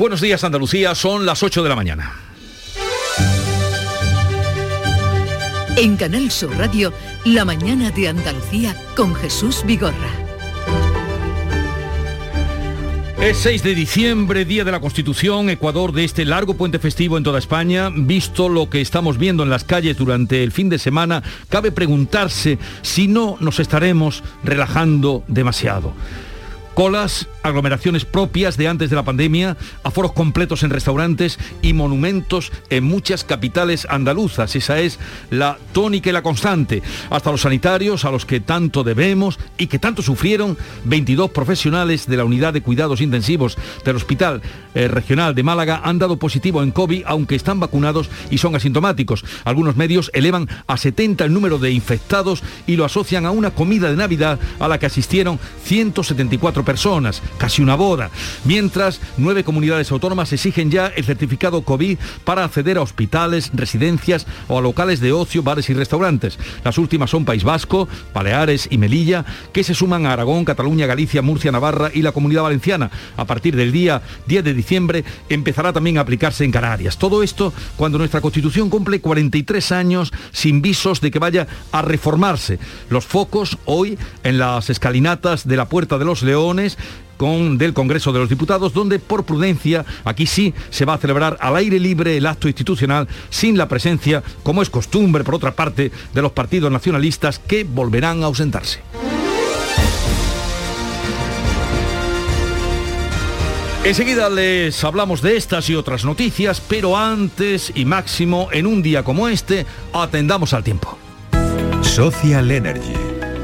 Buenos días Andalucía, son las 8 de la mañana. En Canal Sur Radio, La mañana de Andalucía con Jesús Vigorra. Es 6 de diciembre, Día de la Constitución, Ecuador de este largo puente festivo en toda España. Visto lo que estamos viendo en las calles durante el fin de semana, cabe preguntarse si no nos estaremos relajando demasiado colas, aglomeraciones propias de antes de la pandemia, aforos completos en restaurantes y monumentos en muchas capitales andaluzas. Esa es la tónica y la constante. Hasta los sanitarios a los que tanto debemos y que tanto sufrieron, 22 profesionales de la unidad de cuidados intensivos del Hospital eh, Regional de Málaga han dado positivo en COVID, aunque están vacunados y son asintomáticos. Algunos medios elevan a 70 el número de infectados y lo asocian a una comida de Navidad a la que asistieron 174 personas, casi una boda, mientras nueve comunidades autónomas exigen ya el certificado COVID para acceder a hospitales, residencias o a locales de ocio, bares y restaurantes. Las últimas son País Vasco, Baleares y Melilla, que se suman a Aragón, Cataluña, Galicia, Murcia, Navarra y la Comunidad Valenciana. A partir del día 10 de diciembre empezará también a aplicarse en Canarias. Todo esto cuando nuestra Constitución cumple 43 años sin visos de que vaya a reformarse. Los focos hoy en las escalinatas de la Puerta de los Leones con, del Congreso de los Diputados, donde por prudencia aquí sí se va a celebrar al aire libre el acto institucional sin la presencia, como es costumbre por otra parte, de los partidos nacionalistas que volverán a ausentarse. Enseguida les hablamos de estas y otras noticias, pero antes y máximo, en un día como este, atendamos al tiempo. Social Energy.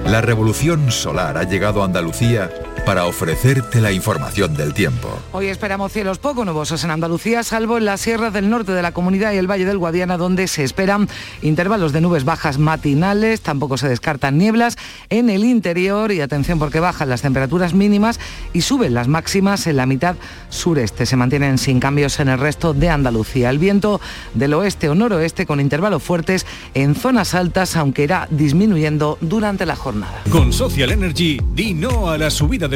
La revolución solar ha llegado a Andalucía para ofrecerte la información del tiempo. Hoy esperamos cielos poco nubosos en Andalucía, salvo en las sierras del norte de la comunidad y el Valle del Guadiana, donde se esperan intervalos de nubes bajas matinales, tampoco se descartan nieblas en el interior y atención porque bajan las temperaturas mínimas y suben las máximas en la mitad sureste. Se mantienen sin cambios en el resto de Andalucía. El viento del oeste o noroeste con intervalos fuertes en zonas altas, aunque irá disminuyendo durante la jornada. Con Social Energy, di no a la subida de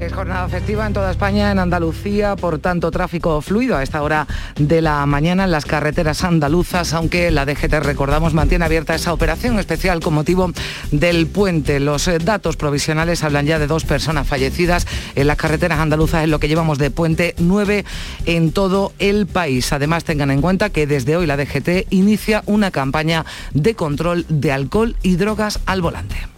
Es jornada festiva en toda España, en Andalucía, por tanto tráfico fluido a esta hora de la mañana en las carreteras andaluzas, aunque la DGT, recordamos, mantiene abierta esa operación especial con motivo del puente. Los eh, datos provisionales hablan ya de dos personas fallecidas en las carreteras andaluzas en lo que llevamos de puente, nueve en todo el país. Además, tengan en cuenta que desde hoy la DGT inicia una campaña de control de alcohol y drogas al volante.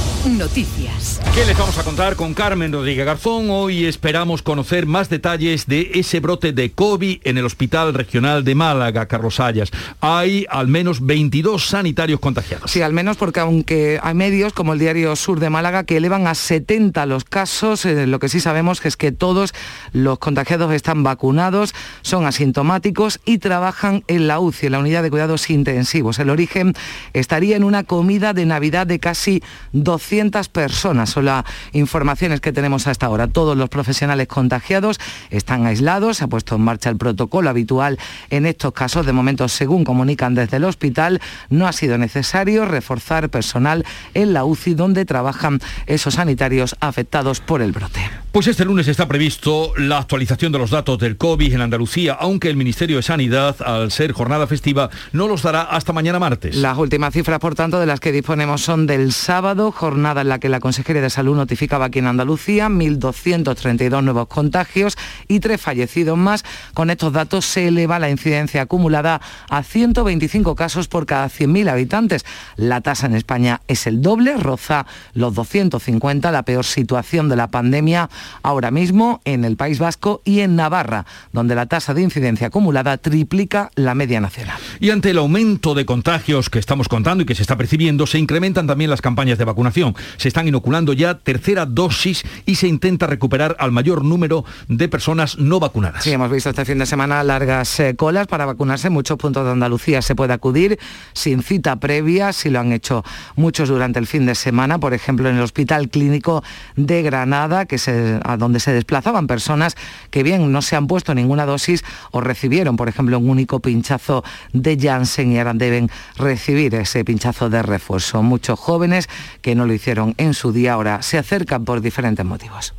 Noticias. ¿Qué les vamos a contar con Carmen Rodríguez Garzón? Hoy esperamos conocer más detalles de ese brote de COVID en el Hospital Regional de Málaga, Carlos Ayas. Hay al menos 22 sanitarios contagiados. Sí, al menos porque aunque hay medios como el Diario Sur de Málaga que elevan a 70 los casos, eh, lo que sí sabemos es que todos los contagiados están vacunados, son asintomáticos y trabajan en la UCI, en la unidad de cuidados intensivos. El origen estaría en una comida de Navidad de casi 12 personas. Son las informaciones que tenemos hasta ahora. Todos los profesionales contagiados están aislados. Se ha puesto en marcha el protocolo habitual en estos casos. De momento, según comunican desde el hospital, no ha sido necesario reforzar personal en la UCI donde trabajan esos sanitarios afectados por el brote. Pues este lunes está previsto la actualización de los datos del COVID en Andalucía, aunque el Ministerio de Sanidad, al ser jornada festiva, no los dará hasta mañana martes. Las últimas cifras, por tanto, de las que disponemos son del sábado, jornada jornada en la que la Consejería de Salud notificaba aquí en Andalucía 1.232 nuevos contagios y tres fallecidos más. Con estos datos se eleva la incidencia acumulada a 125 casos por cada 100.000 habitantes. La tasa en España es el doble, roza los 250, la peor situación de la pandemia ahora mismo en el País Vasco y en Navarra, donde la tasa de incidencia acumulada triplica la media nacional. Y ante el aumento de contagios que estamos contando y que se está percibiendo, se incrementan también las campañas de vacunación. Se están inoculando ya tercera dosis y se intenta recuperar al mayor número de personas no vacunadas. Sí, hemos visto este fin de semana largas eh, colas para vacunarse. En muchos puntos de Andalucía se puede acudir sin cita previa, si lo han hecho muchos durante el fin de semana, por ejemplo en el Hospital Clínico de Granada, que se, a donde se desplazaban personas que bien no se han puesto ninguna dosis o recibieron, por ejemplo, un único pinchazo de Janssen y ahora deben recibir ese pinchazo de refuerzo. Muchos jóvenes que no lo hicieron en su día ahora se acercan por diferentes motivos.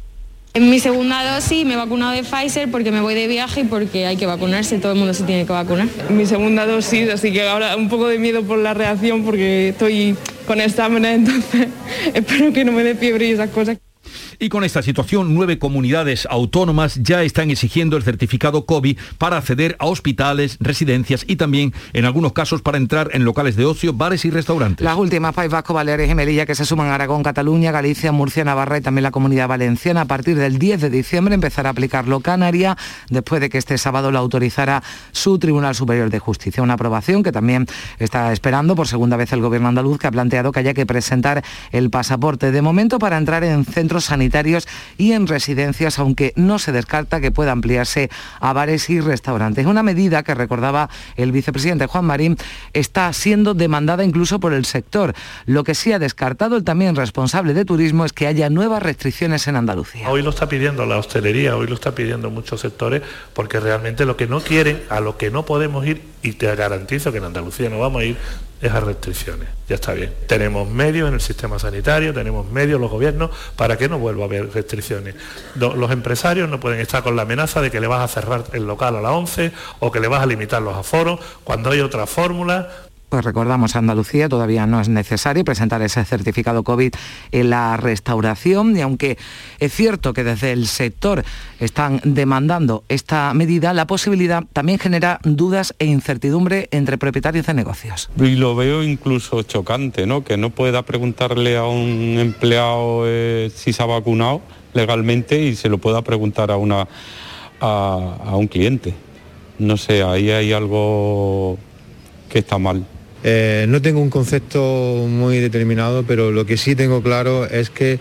En mi segunda dosis me he vacunado de Pfizer porque me voy de viaje y porque hay que vacunarse, todo el mundo se tiene que vacunar. Mi segunda dosis, así que ahora un poco de miedo por la reacción porque estoy con exámenes, entonces espero que no me dé fiebre y esas cosas. Y con esta situación, nueve comunidades autónomas ya están exigiendo el certificado COVID para acceder a hospitales, residencias y también, en algunos casos, para entrar en locales de ocio, bares y restaurantes. Las últimas, País Vasco, Baleares y Melilla, que se suman a Aragón, Cataluña, Galicia, Murcia, Navarra y también la Comunidad Valenciana. A partir del 10 de diciembre empezará a aplicarlo Canaria, después de que este sábado lo autorizara su Tribunal Superior de Justicia. Una aprobación que también está esperando por segunda vez el Gobierno andaluz, que ha planteado que haya que presentar el pasaporte de momento para entrar en centros sanitarios y en residencias, aunque no se descarta que pueda ampliarse a bares y restaurantes. Una medida que recordaba el vicepresidente Juan Marín está siendo demandada incluso por el sector. Lo que sí ha descartado el también responsable de turismo es que haya nuevas restricciones en Andalucía. Hoy lo está pidiendo la hostelería, hoy lo está pidiendo muchos sectores, porque realmente lo que no quieren, a lo que no podemos ir, y te garantizo que en Andalucía no vamos a ir, esas restricciones. Ya está bien. Tenemos medios en el sistema sanitario, tenemos medios los gobiernos para que no vuelva a haber restricciones. Los empresarios no pueden estar con la amenaza de que le vas a cerrar el local a las 11 o que le vas a limitar los aforos cuando hay otra fórmula pues recordamos, Andalucía todavía no es necesario presentar ese certificado COVID en la restauración y aunque es cierto que desde el sector están demandando esta medida, la posibilidad también genera dudas e incertidumbre entre propietarios de negocios. Y lo veo incluso chocante, ¿no? Que no pueda preguntarle a un empleado eh, si se ha vacunado legalmente y se lo pueda preguntar a, una, a un cliente. No sé, ahí hay algo que está mal. Eh, no tengo un concepto muy determinado, pero lo que sí tengo claro es que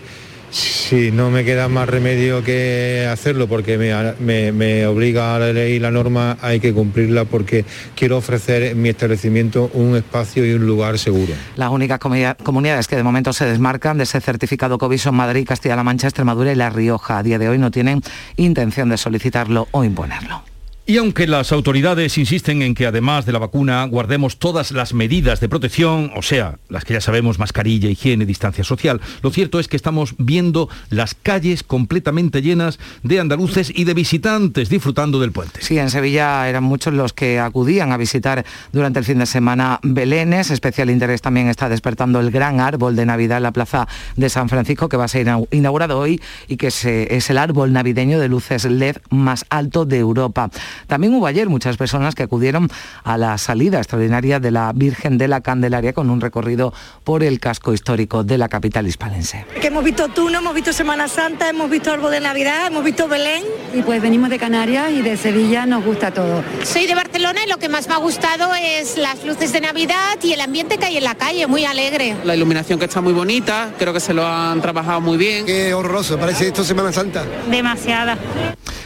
si no me queda más remedio que hacerlo porque me, obliga a la ley la norma, hay que cumplirla porque quiero ofrecer en mi establecimiento un espacio y un lugar seguro. Las únicas comunidades que de momento se desmarcan de ese certificado COVID son Madrid, Castilla-La Mancha, Extremadura y La Rioja. A día de hoy no tienen intención de solicitarlo o imponerlo. Y aunque las autoridades insisten en que además de la vacuna guardemos todas las medidas de protección, o sea, las que ya sabemos, mascarilla, higiene, distancia social, lo cierto es que estamos viendo las calles completamente llenas de andaluces y de visitantes disfrutando del puente. Sí, en Sevilla eran muchos los que acudían a visitar durante el fin de semana Belénes. Especial interés también está despertando el gran árbol de Navidad en la plaza de San Francisco, que va a ser inaugurado hoy y que es el árbol navideño de luces LED más alto de Europa. También hubo ayer muchas personas que acudieron a la salida extraordinaria de la Virgen de la Candelaria con un recorrido por el casco histórico de la capital hispalense. Que hemos visto Tuno, hemos visto Semana Santa, hemos visto Árbol de Navidad, hemos visto Belén. Y pues venimos de Canarias y de Sevilla nos gusta todo. Soy de Barcelona y lo que más me ha gustado es las luces de Navidad y el ambiente que hay en la calle, muy alegre. La iluminación que está muy bonita, creo que se lo han trabajado muy bien. Qué horroroso, parece esto Semana Santa. Demasiada.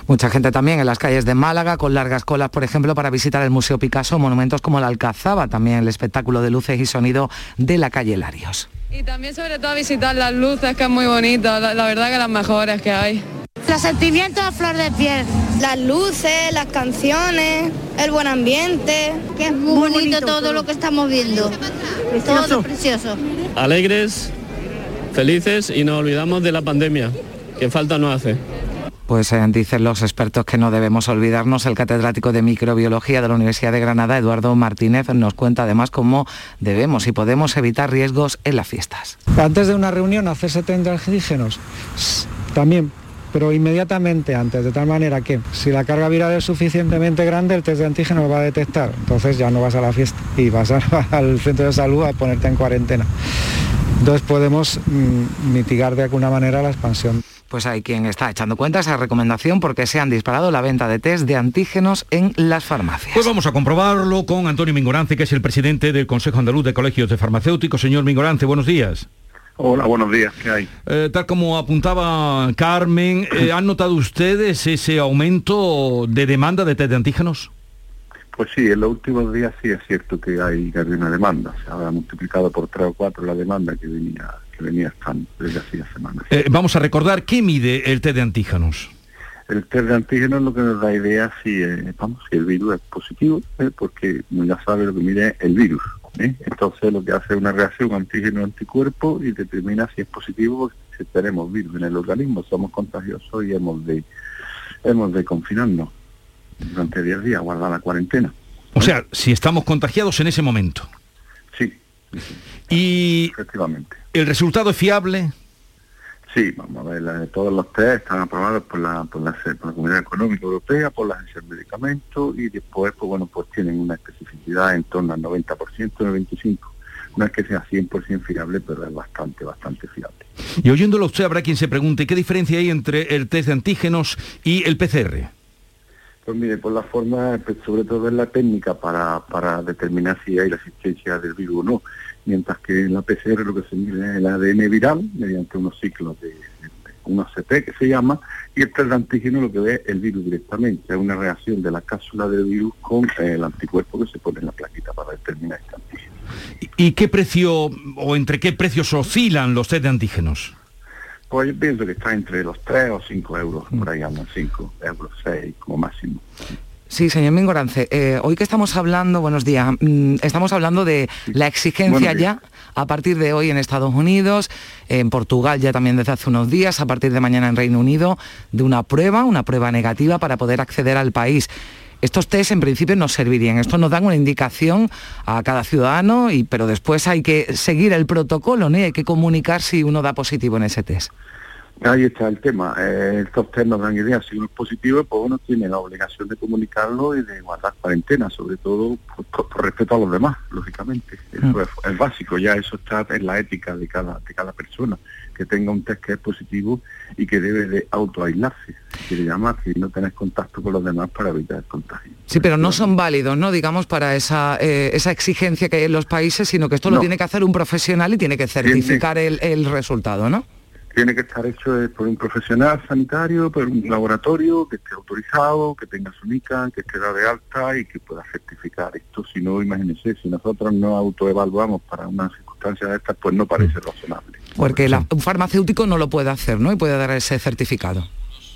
Mucha gente también en las calles de Málaga, con largas colas, por ejemplo, para visitar el Museo Picasso, monumentos como la Alcazaba, también el espectáculo de luces y sonido de la calle Larios. Y también sobre todo visitar las luces, que es muy bonito, la, verdad que las mejores que hay. Los sentimientos a flor de piel. Las luces, las canciones, el buen ambiente. Que es muy bonito, todo, lo que estamos viendo. Todo precioso. Alegres, felices y no olvidamos de la pandemia, que falta no hace. Pues eh, dicen los expertos que no debemos olvidarnos. El catedrático de microbiología de la Universidad de Granada, Eduardo Martínez, nos cuenta además cómo debemos y podemos evitar riesgos en las fiestas. Antes de una reunión hacerse test de antígenos también pero inmediatamente antes, de tal manera que si la carga viral es suficientemente grande, el test de antígeno lo va a detectar. Entonces ya no vas a la fiesta y vas al centro de salud a ponerte en cuarentena. Entonces podemos mm, mitigar de alguna manera la expansión. Pues hay quien está echando cuenta esa recomendación porque se han disparado la venta de test de antígenos en las farmacias. Pues vamos a comprobarlo con Antonio Mingorance, que es el presidente del Consejo Andaluz de Colegios de Farmacéuticos. Señor Mingorance, buenos días. Hola, buenos días, ¿qué hay? Eh, tal como apuntaba Carmen, eh, ¿han notado ustedes ese aumento de demanda de test de antígenos? Pues sí, en los últimos días sí es cierto que hay, una demanda. Se ha multiplicado por tres o cuatro la demanda que venía, que venía estando desde hacía semanas. Eh, vamos a recordar, ¿qué mide el test de antígenos? El test de antígenos lo que nos da idea si, vamos, si el virus es positivo, porque ya sabe lo que mide el virus. ¿eh? Entonces lo que hace es una reacción antígeno-anticuerpo y determina si es positivo si tenemos virus en el organismo, somos contagiosos y hemos de, hemos de confinarnos durante 10 días, guardar la cuarentena. O sea, si estamos contagiados en ese momento. Sí. Y efectivamente. ¿El resultado es fiable? Sí, vamos a ver, todos los test están aprobados por la, por la, Comunidad Económica Europea, por la Agencia de Medicamentos y después, pues bueno, pues tienen una especificidad en torno al 90%, 95%. No es que sea 100% fiable, pero es bastante, bastante fiable. Y oyéndolo usted, habrá quien se pregunte, ¿qué diferencia hay entre el test de antígenos y el PCR? Pues mire, por la forma, pues, sobre todo en la técnica para, para determinar si hay la existencia del virus o no mientras que en la PCR lo que se mide es el ADN viral mediante unos ciclos de, un ACT que se llama, y el test de antígeno lo que ve el virus directamente, es una reacción de la cápsula del virus con eh, el anticuerpo que se pone en la plaquita para determinar este antígeno. ¿Y qué precio o entre qué precios oscilan los test de antígenos? Pues yo pienso que está entre los 3 o 5 euros, por ahí andan 5 euros, 6 como máximo. Sí, señor Mingorance, eh, hoy que estamos hablando, buenos días, mm, estamos hablando de la exigencia ya a partir de hoy en Estados Unidos, en Portugal ya también desde hace unos días, a partir de mañana en Reino Unido, de una prueba, una prueba negativa para poder acceder al país. Estos test en principio nos servirían, estos nos dan una indicación a cada ciudadano, y, pero después hay que seguir el protocolo, ¿no? hay que comunicar si uno da positivo en ese test. Ahí está el tema. Eh, estos test nos dan ideas. Si uno es positivo, pues uno tiene la obligación de comunicarlo y de guardar cuarentena, sobre todo por, respeto a los demás, lógicamente. Eso mm. es, básico, ya eso está en la ética de cada, de cada persona, que tenga un test que es positivo y que debe de autoaislarse. Quiere llamar si no tenés contacto con los demás para evitar el contagio. Sí, pero no son válidos, ¿no? Digamos, para esa, eh, esa exigencia que hay en los países, sino que esto lo tiene que hacer un profesional y tiene que certificar el, el resultado, ¿no? Tiene que estar hecho eh, por un profesional sanitario, por un laboratorio que esté autorizado, que tenga su NICA, que esté de alta y que pueda certificar esto. Si no, imagínense, si nosotros no autoevaluamos para una circunstancia de estas, pues no parece razonable. Porque un farmacéutico no lo puede hacer, ¿no? Y puede dar ese certificado.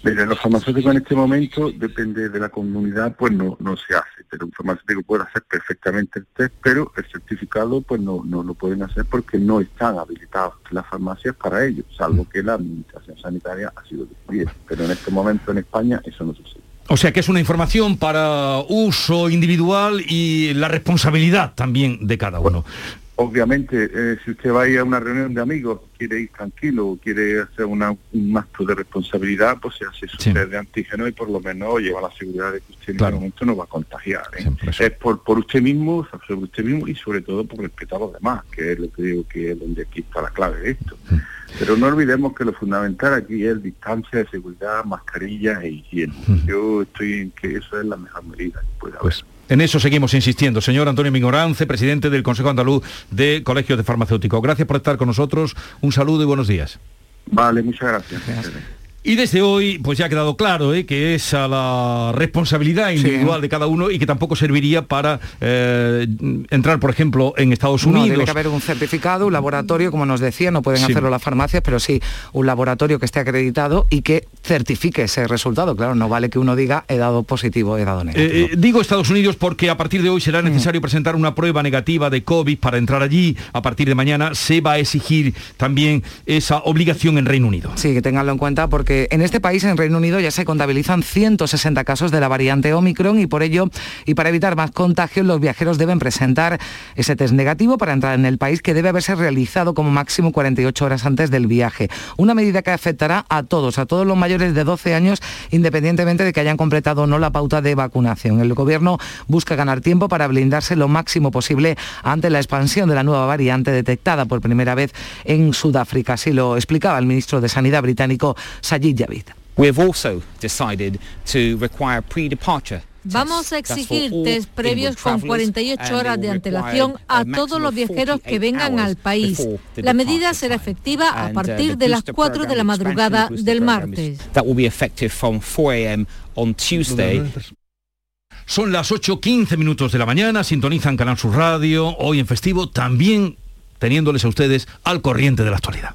Mire, los farmacéuticos en este momento, depende de la comunidad, pues no, no se hace, pero un farmacéutico puede hacer perfectamente el test, pero el certificado pues no, no lo pueden hacer porque no están habilitados las farmacias para ello, salvo que la administración sanitaria ha sido decidida. Pero en este momento en España eso no sucede. O sea que es una información para uso individual y la responsabilidad también de cada uno obviamente, eh, si usted va a ir a una reunión de amigos, quiere ir tranquilo o quiere hacer un acto de responsabilidad, pues se hace su test de antígeno y por lo menos lleva la seguridad de que usted en momento no va a contagiar. ¿eh? Es por, por usted mismo, sobre usted mismo y sobre todo por respetar a los demás, que es lo que digo que es donde aquí está la clave de esto. Pero no olvidemos que lo fundamental aquí es distancia de seguridad, mascarilla e higiene. Yo estoy en que eso es la mejor medida que puede haber. Pues, en eso seguimos insistiendo. Señor Antonio Mingorance, presidente del Consejo Andaluz de Colegios de Farmacéuticos. Gracias por estar con nosotros. Un saludo y buenos días. Vale, muchas gracias. Y desde hoy, pues ya ha quedado claro ¿eh? que es a la responsabilidad individual de cada uno y que tampoco serviría para eh, entrar, por ejemplo, en Estados Unidos. No, tiene que haber un certificado, un laboratorio, como nos decía, no pueden hacerlo las farmacias, pero sí un laboratorio que esté acreditado y que certifique ese resultado. Claro, no vale que uno diga he dado positivo, he dado negativo. Eh, digo Estados Unidos porque a partir de hoy será necesario presentar una prueba negativa de COVID para entrar allí. A partir de mañana se va a exigir también esa obligación en Reino Unido. Sí, que tenganlo en cuenta porque en este país, en Reino Unido, ya se contabilizan 160 casos de la variante Omicron y por ello, y para evitar más contagios, los viajeros deben presentar ese test negativo para entrar en el país que debe haberse realizado como máximo 48 horas antes del viaje. Una medida que afectará a todos, a todos los mayores de 12 años, independientemente de que hayan completado o no la pauta de vacunación. El gobierno busca ganar tiempo para blindarse lo máximo posible ante la expansión de la nueva variante detectada por primera vez en Sudáfrica. Así lo explicaba el ministro de Sanidad británico Sajid Javid. Vamos a exigir test previos con 48 horas de antelación a todos los viajeros que vengan al país. La medida será efectiva a partir de las 4 de la madrugada del martes. Son las 8.15 minutos de la mañana, sintonizan Canal Sur Radio, hoy en festivo, también teniéndoles a ustedes al corriente de la actualidad.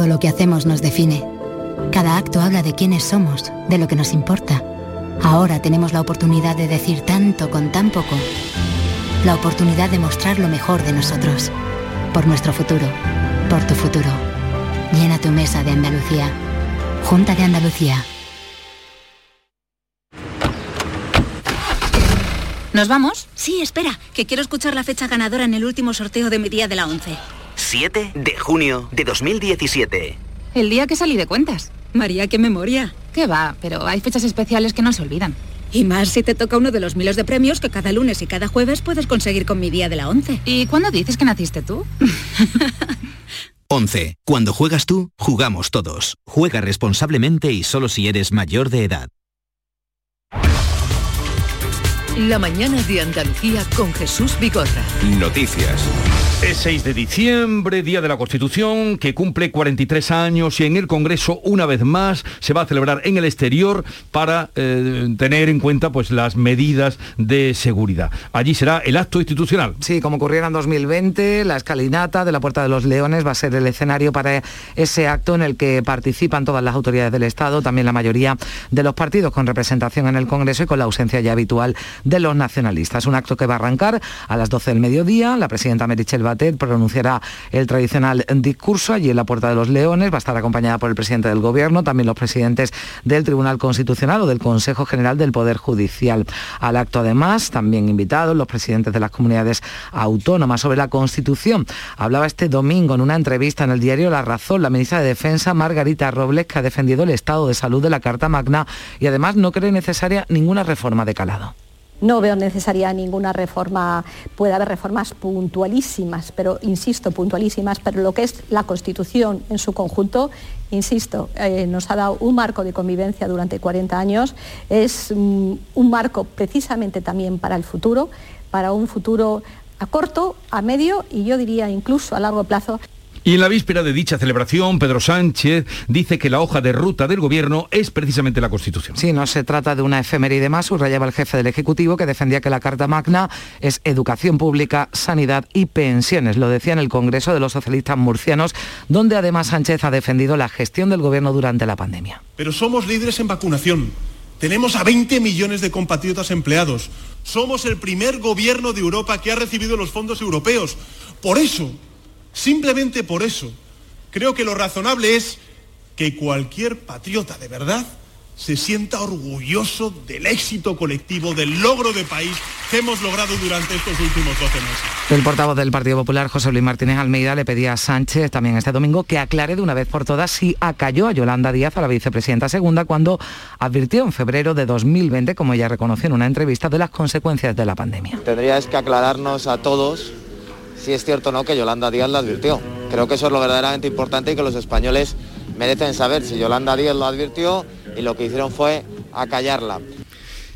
Todo lo que hacemos nos define. Cada acto habla de quiénes somos, de lo que nos importa. Ahora tenemos la oportunidad de decir tanto con tan poco. La oportunidad de mostrar lo mejor de nosotros. Por nuestro futuro. Por tu futuro. Llena tu mesa de Andalucía. Junta de Andalucía. ¿Nos vamos? Sí, espera, que quiero escuchar la fecha ganadora en el último sorteo de mi día de la 11. 7 de junio de 2017. El día que salí de cuentas. María, qué memoria. Qué va, pero hay fechas especiales que no se olvidan. Y más si te toca uno de los miles de premios que cada lunes y cada jueves puedes conseguir con mi día de la 11. ¿Y cuándo dices que naciste tú? 11. Cuando juegas tú, jugamos todos. Juega responsablemente y solo si eres mayor de edad. La mañana de Andalucía con Jesús Bigorra. Noticias. Es 6 de diciembre, Día de la Constitución, que cumple 43 años y en el Congreso una vez más se va a celebrar en el exterior para eh, tener en cuenta pues, las medidas de seguridad. Allí será el acto institucional. Sí, como ocurriera en 2020, la escalinata de la Puerta de los Leones va a ser el escenario para ese acto en el que participan todas las autoridades del Estado, también la mayoría de los partidos con representación en el Congreso y con la ausencia ya habitual de los nacionalistas. Un acto que va a arrancar a las 12 del mediodía. La presidenta Merichel Batet pronunciará el tradicional discurso allí en la Puerta de los Leones. Va a estar acompañada por el presidente del Gobierno, también los presidentes del Tribunal Constitucional o del Consejo General del Poder Judicial. Al acto además, también invitados los presidentes de las comunidades autónomas sobre la Constitución. Hablaba este domingo en una entrevista en el diario La Razón la ministra de Defensa, Margarita Robles, que ha defendido el estado de salud de la Carta Magna y además no cree necesaria ninguna reforma de calado. No veo necesaria ninguna reforma, puede haber reformas puntualísimas, pero insisto, puntualísimas, pero lo que es la Constitución en su conjunto, insisto, eh, nos ha dado un marco de convivencia durante 40 años, es mm, un marco precisamente también para el futuro, para un futuro a corto, a medio y yo diría incluso a largo plazo. Y en la víspera de dicha celebración, Pedro Sánchez dice que la hoja de ruta del gobierno es precisamente la Constitución. Sí, no se trata de una efeméride más, subrayaba el jefe del Ejecutivo que defendía que la Carta Magna es educación pública, sanidad y pensiones. Lo decía en el Congreso de los Socialistas Murcianos, donde además Sánchez ha defendido la gestión del gobierno durante la pandemia. Pero somos líderes en vacunación. Tenemos a 20 millones de compatriotas empleados. Somos el primer gobierno de Europa que ha recibido los fondos europeos. Por eso, Simplemente por eso, creo que lo razonable es que cualquier patriota de verdad se sienta orgulloso del éxito colectivo, del logro de país que hemos logrado durante estos últimos 12 meses. El portavoz del Partido Popular, José Luis Martínez Almeida, le pedía a Sánchez también este domingo que aclare de una vez por todas si acalló a Yolanda Díaz, a la vicepresidenta segunda, cuando advirtió en febrero de 2020, como ella reconoció en una entrevista, de las consecuencias de la pandemia. Tendrías que aclararnos a todos si es cierto o no que Yolanda Díaz la advirtió. Creo que eso es lo verdaderamente importante y que los españoles merecen saber si Yolanda Díaz lo advirtió y lo que hicieron fue acallarla.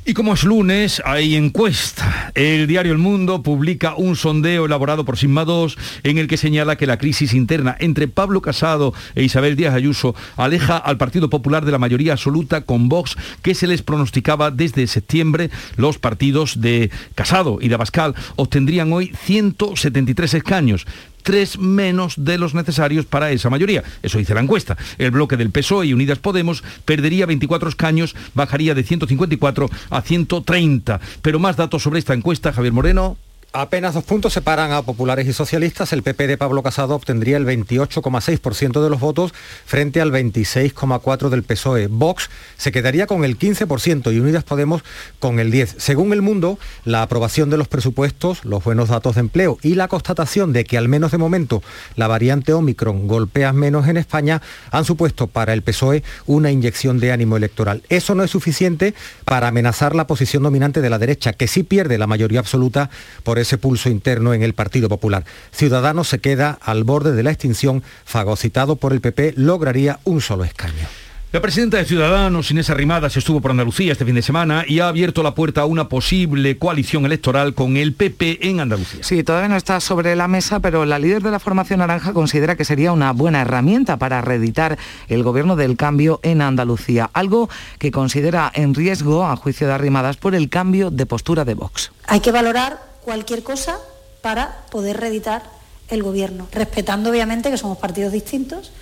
Y como es lunes, hay encuesta. El diario El Mundo publica un sondeo elaborado por Sigma 2 en el que señala que la crisis interna entre Pablo Casado e Isabel Díaz Ayuso aleja al Partido Popular de la mayoría absoluta con Vox que se les pronosticaba desde septiembre. Los partidos de Casado y de Abascal obtendrían hoy 173 escaños tres menos de los necesarios para esa mayoría. Eso dice la encuesta. El bloque del PSOE y Unidas Podemos perdería 24 escaños, bajaría de 154 a 130. Pero más datos sobre esta encuesta, Javier Moreno. Apenas dos puntos separan a populares y socialistas. El PP de Pablo Casado obtendría el 28,6% de los votos frente al 26,4% del PSOE. Vox se quedaría con el 15% y Unidas Podemos con el 10%. Según el mundo, la aprobación de los presupuestos, los buenos datos de empleo y la constatación de que al menos de momento la variante Omicron golpea menos en España han supuesto para el PSOE una inyección de ánimo electoral. Eso no es suficiente para amenazar la posición dominante de la derecha, que sí pierde la mayoría absoluta por ese pulso interno en el Partido Popular. Ciudadanos se queda al borde de la extinción, fagocitado por el PP, lograría un solo escaño. La presidenta de Ciudadanos, Inés Arrimadas, estuvo por Andalucía este fin de semana y ha abierto la puerta a una posible coalición electoral con el PP en Andalucía. Sí, todavía no está sobre la mesa, pero la líder de la formación naranja considera que sería una buena herramienta para reeditar el gobierno del cambio en Andalucía, algo que considera en riesgo, a juicio de Arrimadas, por el cambio de postura de Vox. Hay que valorar cualquier cosa para poder reeditar el gobierno, respetando obviamente que somos partidos distintos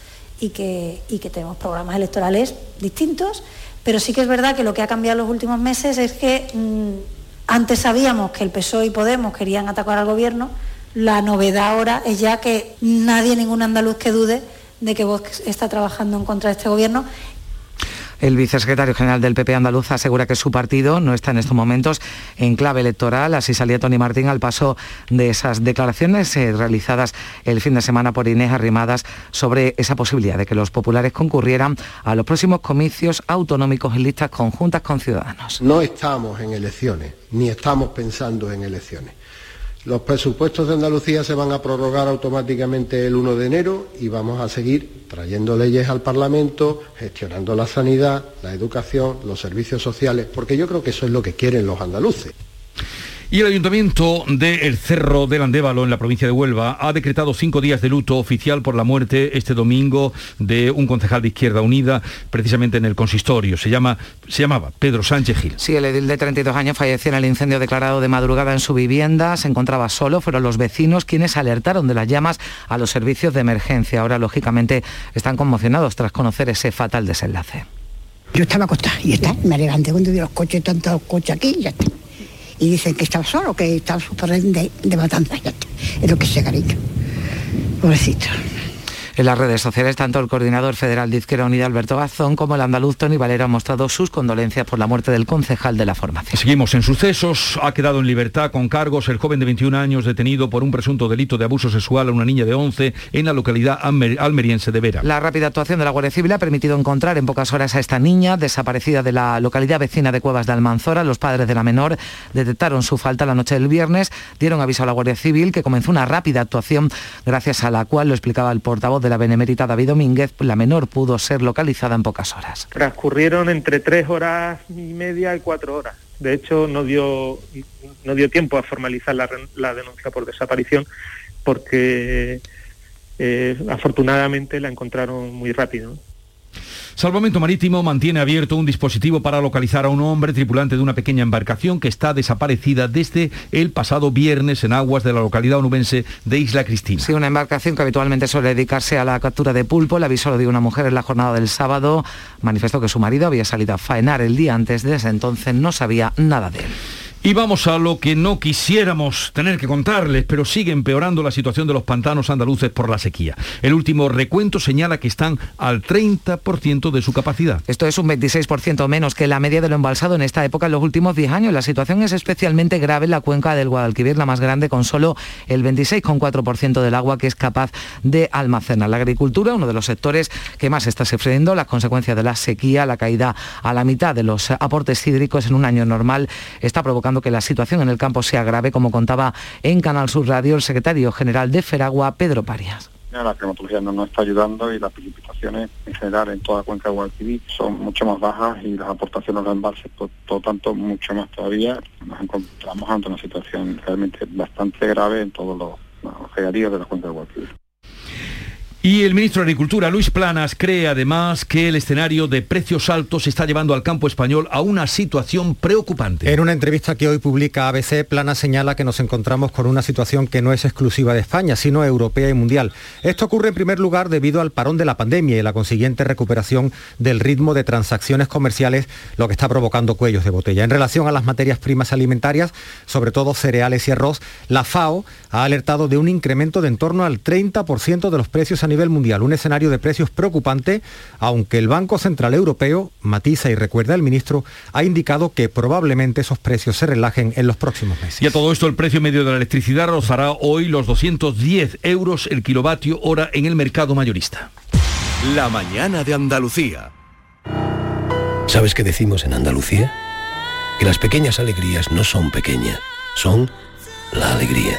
y que, que tenemos programas electorales distintos, pero sí que es verdad que lo que ha cambiado en los últimos meses es que mm, antes sabíamos que el PSOE y Podemos querían atacar al gobierno, la novedad ahora es ya que nadie, ningún andaluz que dude de que Vox está trabajando en contra de este gobierno el vicesecretario general del PP andaluz asegura que su partido no está en estos momentos en clave electoral. Así salía Tony Martín al paso de esas declaraciones eh, realizadas el fin de semana por Inés Arrimadas sobre esa posibilidad de que los populares concurrieran a los próximos comicios autonómicos en listas conjuntas con ciudadanos. No estamos en elecciones, ni estamos pensando en elecciones. Los presupuestos de Andalucía se van a prorrogar automáticamente el 1 de enero y vamos a seguir trayendo leyes al Parlamento, gestionando la sanidad, la educación, los servicios sociales, porque yo creo que eso es lo que quieren los andaluces. Y el Ayuntamiento de El Cerro del Andévalo, en la provincia de Huelva, ha decretado cinco días de luto oficial por la muerte este domingo de un concejal de Izquierda Unida, precisamente en el consistorio. Se, llama, se llamaba Pedro Sánchez Gil. Sí, el edil de 32 años falleció en el incendio declarado de madrugada en su vivienda. Se encontraba solo. Fueron los vecinos quienes alertaron de las llamas a los servicios de emergencia. Ahora, lógicamente, están conmocionados tras conocer ese fatal desenlace. Yo estaba acostada y está, me levanté cuando vi los coches, tantos coches aquí y ya está y dicen que estaba solo, que estaba súper de, de matanza. Es lo que sé, cariño. Pobrecito. En las redes sociales, tanto el coordinador federal de Izquierda Unida, Alberto Gazón, como el andaluz Tony Valero han mostrado sus condolencias por la muerte del concejal de la formación. Seguimos en sucesos. Ha quedado en libertad con cargos el joven de 21 años detenido por un presunto delito de abuso sexual a una niña de 11 en la localidad almeriense de Vera. La rápida actuación de la Guardia Civil ha permitido encontrar en pocas horas a esta niña desaparecida de la localidad vecina de Cuevas de Almanzora. Los padres de la menor detectaron su falta la noche del viernes, dieron aviso a la Guardia Civil que comenzó una rápida actuación gracias a la cual, lo explicaba el portavoz de la Benemérita David Domínguez, la menor pudo ser localizada en pocas horas. Transcurrieron entre tres horas y media y cuatro horas. De hecho, no dio, no dio tiempo a formalizar la, la denuncia por desaparición porque eh, afortunadamente la encontraron muy rápido. Salvamento Marítimo mantiene abierto un dispositivo para localizar a un hombre tripulante de una pequeña embarcación que está desaparecida desde el pasado viernes en aguas de la localidad onubense de Isla Cristina. Sí, una embarcación que habitualmente suele dedicarse a la captura de pulpo. El aviso lo dio una mujer en la jornada del sábado. Manifestó que su marido había salido a faenar el día antes. Desde entonces no sabía nada de él. Y vamos a lo que no quisiéramos tener que contarles, pero sigue empeorando la situación de los pantanos andaluces por la sequía. El último recuento señala que están al 30% de su capacidad. Esto es un 26% menos que la media de lo embalsado en esta época en los últimos 10 años. La situación es especialmente grave en la cuenca del Guadalquivir, la más grande, con solo el 26,4% del agua que es capaz de almacenar. La agricultura, uno de los sectores que más está sufriendo las consecuencias de la sequía, la caída a la mitad de los aportes hídricos en un año normal, está provocando que la situación en el campo sea grave, como contaba en Canal Sur Radio el secretario general de Feragua, Pedro Parias. La climatología no nos está ayudando y las precipitaciones en general en toda la cuenca de Guadalquivir son mucho más bajas y las aportaciones de embalses, por todo tanto, mucho más todavía. Nos encontramos ante una situación realmente bastante grave en todos los, los de la cuenca de Guadalquivir. Y el ministro de Agricultura, Luis Planas, cree además que el escenario de precios altos está llevando al campo español a una situación preocupante. En una entrevista que hoy publica ABC, Planas señala que nos encontramos con una situación que no es exclusiva de España, sino europea y mundial. Esto ocurre en primer lugar debido al parón de la pandemia y la consiguiente recuperación del ritmo de transacciones comerciales, lo que está provocando cuellos de botella. En relación a las materias primas alimentarias, sobre todo cereales y arroz, la FAO ha alertado de un incremento de en torno al 30% de los precios alimentarios nivel mundial, un escenario de precios preocupante, aunque el Banco Central Europeo, matiza y recuerda el ministro, ha indicado que probablemente esos precios se relajen en los próximos meses. Y a todo esto el precio medio de la electricidad rozará hoy los 210 euros el kilovatio hora en el mercado mayorista. La mañana de Andalucía. ¿Sabes qué decimos en Andalucía? Que las pequeñas alegrías no son pequeñas, son la alegría.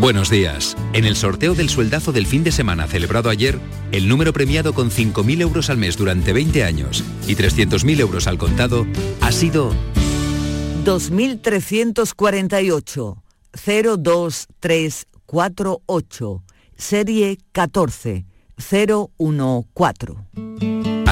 Buenos días. En el sorteo del sueldazo del fin de semana celebrado ayer, el número premiado con 5.000 euros al mes durante 20 años y 300.000 euros al contado ha sido 2348 02348 serie 14 014.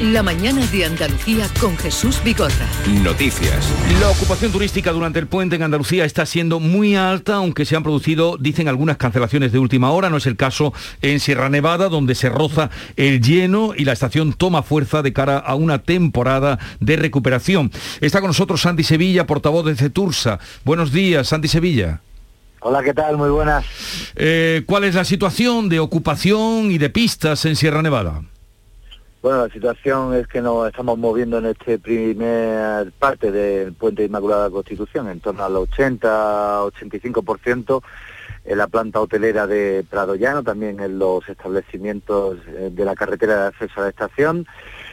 La mañana de Andalucía con Jesús Bigorra. Noticias. La ocupación turística durante el puente en Andalucía está siendo muy alta, aunque se han producido, dicen algunas cancelaciones de última hora. No es el caso en Sierra Nevada, donde se roza el lleno y la estación toma fuerza de cara a una temporada de recuperación. Está con nosotros Santi Sevilla, portavoz de Cetursa. Buenos días, Santi Sevilla. Hola, ¿qué tal? Muy buenas. Eh, ¿Cuál es la situación de ocupación y de pistas en Sierra Nevada? Bueno, la situación es que nos estamos moviendo en este primer parte del Puente de Inmaculada Constitución, en torno al 80-85% en la planta hotelera de Prado Llano, también en los establecimientos eh, de la carretera de acceso a la estación,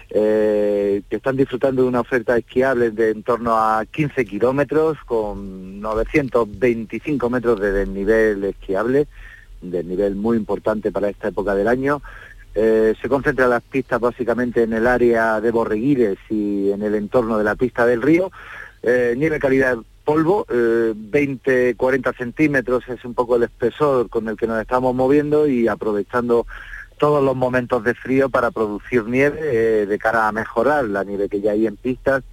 eh, que están disfrutando de una oferta esquiable de en torno a 15 kilómetros, con 925 metros de desnivel esquiable, desnivel muy importante para esta época del año, eh, se concentra las pistas básicamente en el área de Borreguires y en el entorno de la pista del río. Eh, nieve calidad polvo, 20-40 eh, centímetros es un poco el espesor con el que nos estamos moviendo y aprovechando todos los momentos de frío para producir nieve de cara a mejorar la nieve que ya hay en pistas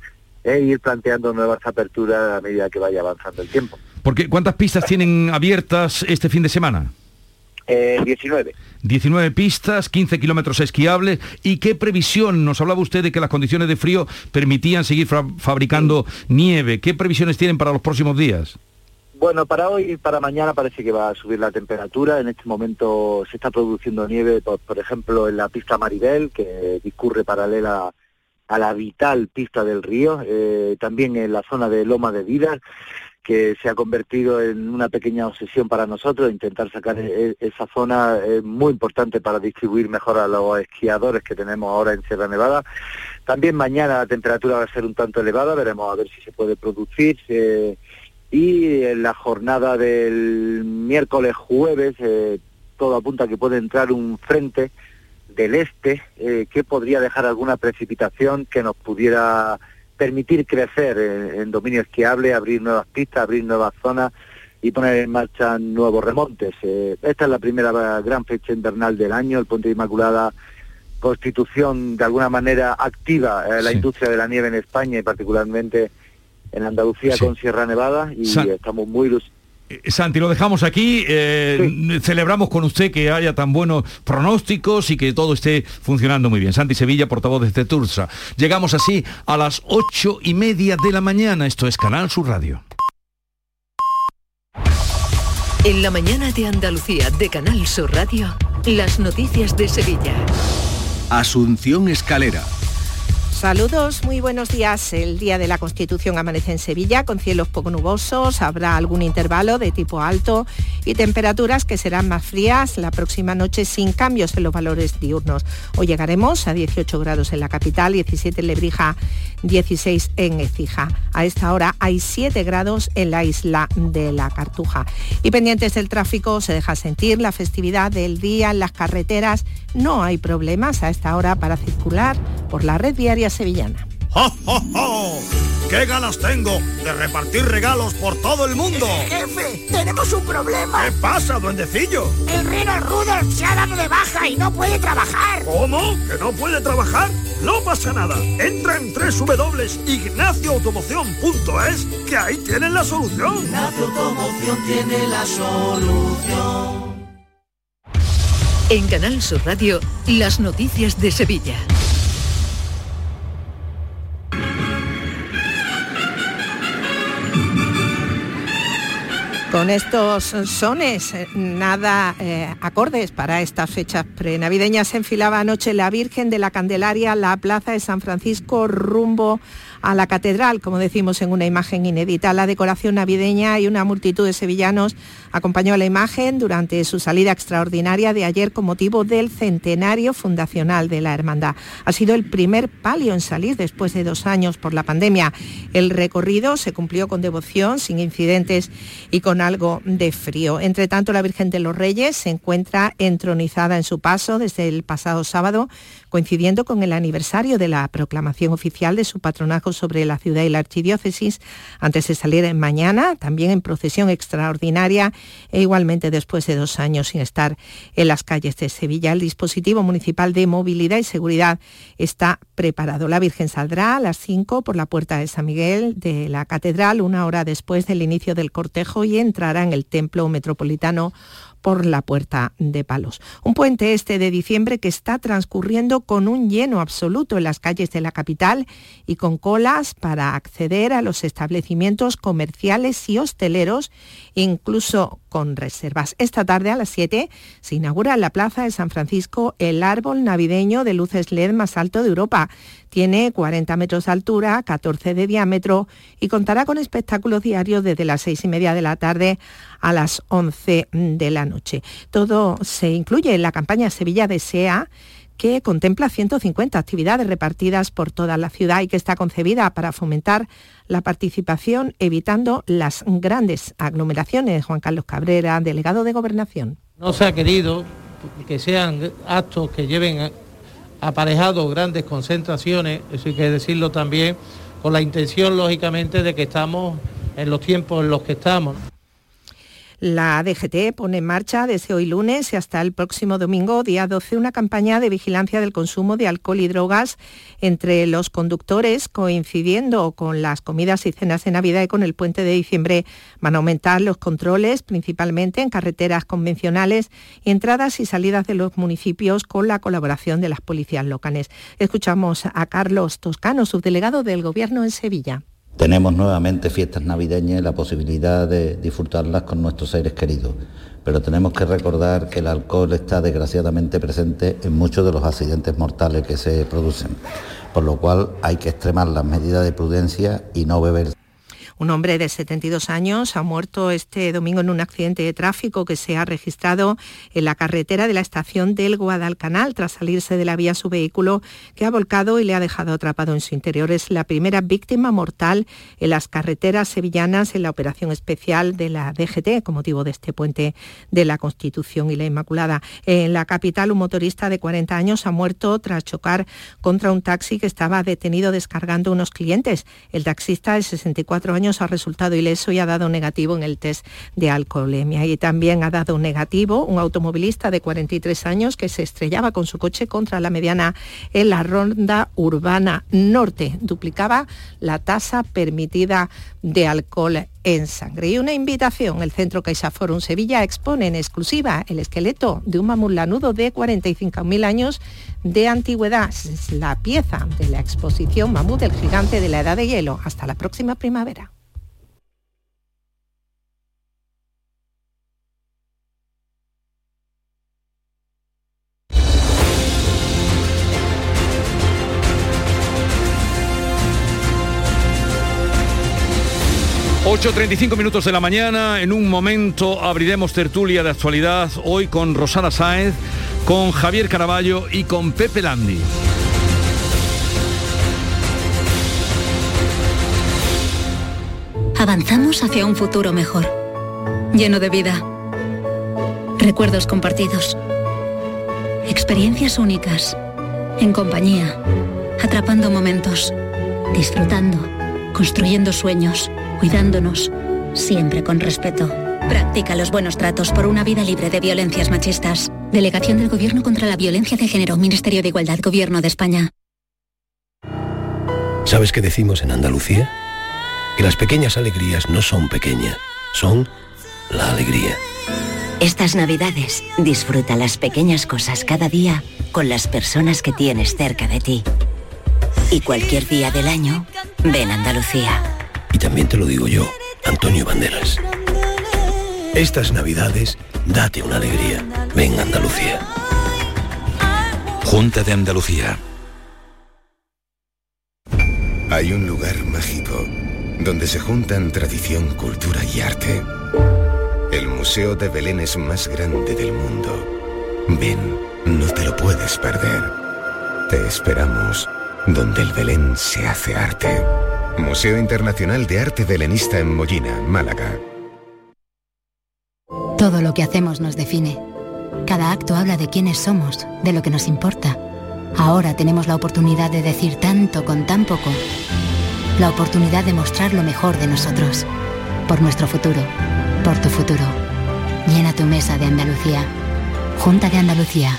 e ir planteando nuevas aperturas a medida que vaya avanzando el tiempo. Porque ¿Cuántas pistas tienen abiertas este fin de semana? 19. Eh, 19 pistas, 15 kilómetros esquiables. ¿Y qué previsión? Nos hablaba usted de que las condiciones de frío permitían seguir fabricando nieve. ¿Qué previsiones tienen para los próximos días? Bueno, para hoy y para mañana parece que va a subir la temperatura. En este momento se está produciendo nieve, por, ejemplo, en la pista Maribel, que discurre paralela a la vital pista del río, eh, también en la zona de Loma de Vidas que se ha convertido en una pequeña obsesión para nosotros, intentar sacar e, esa zona es muy importante para distribuir mejor a los esquiadores que tenemos ahora en Sierra Nevada. También mañana la temperatura va a ser un tanto elevada, veremos a ver si se puede producir. y en la jornada del miércoles jueves eh, todo apunta a que puede entrar un frente del este eh, que podría dejar alguna precipitación que nos pudiera permitir crecer en, dominio esquiable, abrir nuevas pistas, abrir nuevas zonas y poner en marcha nuevos remontes. Eh, esta es la primera gran fecha invernal del año, el Puente de Inmaculada Constitución de alguna manera activa la industria de la nieve en España y particularmente en Andalucía con Sierra Nevada y estamos muy eh, Santi, lo dejamos aquí. Eh, celebramos con usted que haya tan buenos pronósticos y que todo esté funcionando muy bien. Santi Sevilla, portavoz de Tursa. Llegamos así a las ocho y media de la mañana. Esto es Canal Sur Radio. En la mañana de Andalucía de Canal Sur Radio, las noticias de Sevilla. Asunción Escalera. Saludos, muy buenos días. El día de la Constitución amanece en Sevilla con cielos poco nubosos, habrá algún intervalo de tipo alto y temperaturas que serán más frías la próxima noche sin cambios en los valores diurnos. Hoy llegaremos a 18 grados en la capital, 17 en Lebrija, 16 en Ecija. A esta hora hay 7 grados en la isla de la Cartuja. Y pendientes del tráfico se deja sentir la festividad del día en las carreteras. No hay problemas a esta hora para circular por la red viaria sevillana. ¡Oh, oh, qué ganas tengo de repartir regalos por todo el mundo! ¡Jefe! ¡Tenemos un problema! ¿Qué pasa, duendecillo? El reno Rudolf se ha dado de baja y no puede trabajar. ¿Cómo? ¿Que no puede trabajar? No pasa nada. Entra en www.ignacioautomoción.es que ahí tienen la solución. Ignacio Automoción tiene la solución. En Canal Sur Radio, las noticias de Sevilla. Con estos sones eh, nada eh, acordes para estas fechas prenavideñas. Se enfilaba anoche la Virgen de la Candelaria, la Plaza de San Francisco rumbo a la catedral, como decimos en una imagen inédita. La decoración navideña y una multitud de sevillanos acompañó a la imagen durante su salida extraordinaria de ayer con motivo del centenario fundacional de la hermandad. Ha sido el primer palio en salir después de dos años por la pandemia. El recorrido se cumplió con devoción, sin incidentes y con algo de frío. Entre tanto, la Virgen de los Reyes se encuentra entronizada en su paso desde el pasado sábado, coincidiendo con el aniversario de la proclamación oficial de su patronajo sobre la ciudad y la archidiócesis, antes de salir mañana, también en procesión extraordinaria e igualmente después de dos años sin estar en las calles de Sevilla. El dispositivo municipal de movilidad y seguridad está preparado. La Virgen saldrá a las 5 por la puerta de San Miguel de la Catedral, una hora después del inicio del cortejo y entrará en el templo metropolitano por la Puerta de Palos. Un puente este de diciembre que está transcurriendo con un lleno absoluto en las calles de la capital y con colas para acceder a los establecimientos comerciales y hosteleros, incluso con reservas. Esta tarde a las 7 se inaugura en la Plaza de San Francisco el árbol navideño de luces LED más alto de Europa. Tiene 40 metros de altura, 14 de diámetro y contará con espectáculos diarios desde las 6 y media de la tarde a las 11 de la noche. Todo se incluye en la campaña Sevilla Desea que contempla 150 actividades repartidas por toda la ciudad y que está concebida para fomentar la participación evitando las grandes aglomeraciones. Juan Carlos Cabrera, delegado de Gobernación. No se ha querido que sean actos que lleven aparejado grandes concentraciones, eso hay que decirlo también, con la intención, lógicamente, de que estamos en los tiempos en los que estamos. La DGT pone en marcha desde hoy lunes y hasta el próximo domingo, día 12, una campaña de vigilancia del consumo de alcohol y drogas entre los conductores, coincidiendo con las comidas y cenas de Navidad y con el puente de diciembre. Van a aumentar los controles, principalmente en carreteras convencionales entradas y salidas de los municipios con la colaboración de las policías locales. Escuchamos a Carlos Toscano, subdelegado del Gobierno en Sevilla. Tenemos nuevamente fiestas navideñas y la posibilidad de disfrutarlas con nuestros seres queridos, pero tenemos que recordar que el alcohol está desgraciadamente presente en muchos de los accidentes mortales que se producen, por lo cual hay que extremar las medidas de prudencia y no beber Un hombre de 72 años ha muerto este domingo en un accidente de tráfico que se ha registrado en la carretera de la estación del Guadalcanal tras salirse de la vía su vehículo que ha volcado y le ha dejado atrapado en su interior. Es la primera víctima mortal en las carreteras sevillanas en la operación especial de la DGT con motivo de este puente de la Constitución y la Inmaculada. En la capital, un motorista de 40 años ha muerto tras chocar contra un taxi que estaba detenido descargando unos clientes. El taxista de 64 años ha resultado ileso y ha dado negativo en el test de alcoholemia. Y también ha dado negativo un automovilista de 43 años que se estrellaba con su coche contra la mediana en la ronda urbana norte. Duplicaba la tasa permitida de alcohol en sangre. Y una invitación, el Centro CaixaForum Sevilla expone en exclusiva el esqueleto de un mamut lanudo de 45.000 años de antigüedad. Es la pieza de la exposición Mamut del gigante de la edad de hielo. Hasta la próxima primavera. 8.35 minutos de la mañana, en un momento abriremos tertulia de actualidad, hoy con Rosana Sáez, con Javier Caraballo y con Pepe Landi. Avanzamos hacia un futuro mejor, lleno de vida, recuerdos compartidos, experiencias únicas, en compañía, atrapando momentos, disfrutando, construyendo sueños cuidándonos, siempre con respeto. Practica los buenos tratos por una vida libre de violencias machistas. Delegación del Gobierno contra la Violencia de Género, Ministerio de Igualdad, Gobierno de España. ¿Sabes qué decimos en Andalucía? Que las pequeñas alegrías no son pequeñas, son la alegría. Estas navidades disfruta las pequeñas cosas cada día con las personas que tienes cerca de ti. Y cualquier día del año, ven Andalucía. Y también te lo digo yo, Antonio Banderas. Estas navidades, date una alegría. Ven Andalucía. Junta de Andalucía. Hay un lugar mágico donde se juntan tradición, cultura y arte. El Museo de Belén es más grande del mundo. Ven, no te lo puedes perder. Te esperamos donde el Belén se hace arte. Museo Internacional de Arte Belenista en Mollina, Málaga. Todo lo que hacemos nos define. Cada acto habla de quiénes somos, de lo que nos importa. Ahora tenemos la oportunidad de decir tanto con tan poco. La oportunidad de mostrar lo mejor de nosotros. Por nuestro futuro. Por tu futuro. Llena tu mesa de Andalucía. Junta de Andalucía.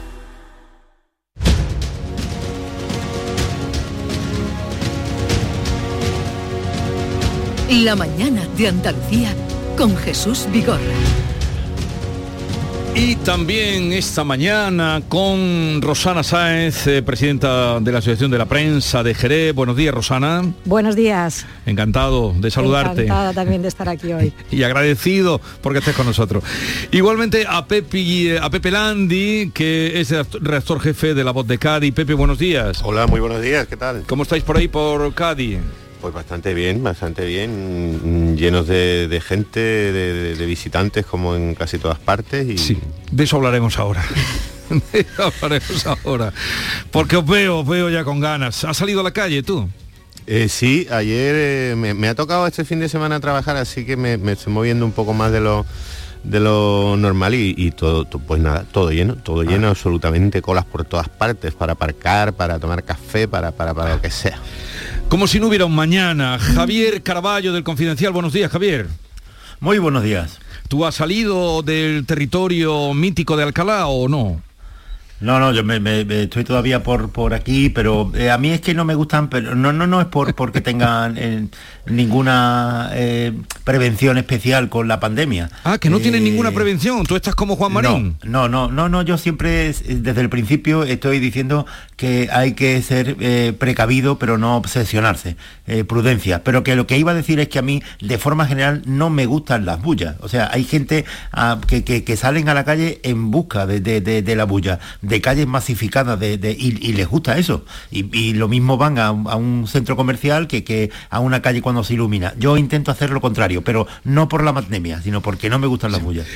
La mañana de Andalucía con Jesús Vigorra. Y también esta mañana con Rosana Sáenz, eh, presidenta de la Asociación de la Prensa de Jerez. Buenos días, Rosana. Buenos días. Encantado de saludarte. Encantada también de estar aquí hoy. y agradecido porque estés con nosotros. Igualmente a Pepe, a Pepe Landi, que es el redactor jefe de La Voz de Cádiz. Pepe, buenos días. Hola, muy buenos días, ¿qué tal? ¿Cómo estáis por ahí por Cádiz? Pues bastante bien, bastante bien, llenos de, de gente, de, de, visitantes como en casi todas partes. Y... Sí, de eso hablaremos ahora. de eso hablaremos ahora. Porque os veo, os veo ya con ganas. ¿Has salido a la calle tú? Eh, sí, ayer eh, me, me, ha tocado este fin de semana trabajar, así que me, me estoy moviendo un poco más de lo de lo normal y, y todo, pues nada, todo lleno, todo lleno, ah. absolutamente colas por todas partes, para aparcar, para tomar café, para, para, para lo que sea. Como si no hubiera un mañana. Javier Caraballo del Confidencial, buenos días, Javier. Muy buenos días. ¿Tú has salido del territorio mítico de Alcalá o no? No, no, yo me, me, estoy todavía por, por aquí, pero eh, a mí es que no me gustan, pero no, no, no es por porque tengan eh, ninguna eh, prevención especial con la pandemia. Ah, que no tienen ninguna prevención. Tú estás como Juan Marín. No, no, no, no. Yo siempre desde el principio estoy diciendo que hay que ser precavido, pero no obsesionarse, prudencia. Pero que lo que iba a decir es que a mí, de forma general, no me gustan las bullas. O sea, hay gente ah, que, que, que, salen a la calle en busca de, de, de, de la bulla de calles masificadas de, de y, y, les gusta eso. Y, y lo mismo van a, a, un centro comercial que, que a una calle cuando se ilumina. Yo intento hacer lo contrario, pero no por la pandemia, sino porque no me gustan las bullas.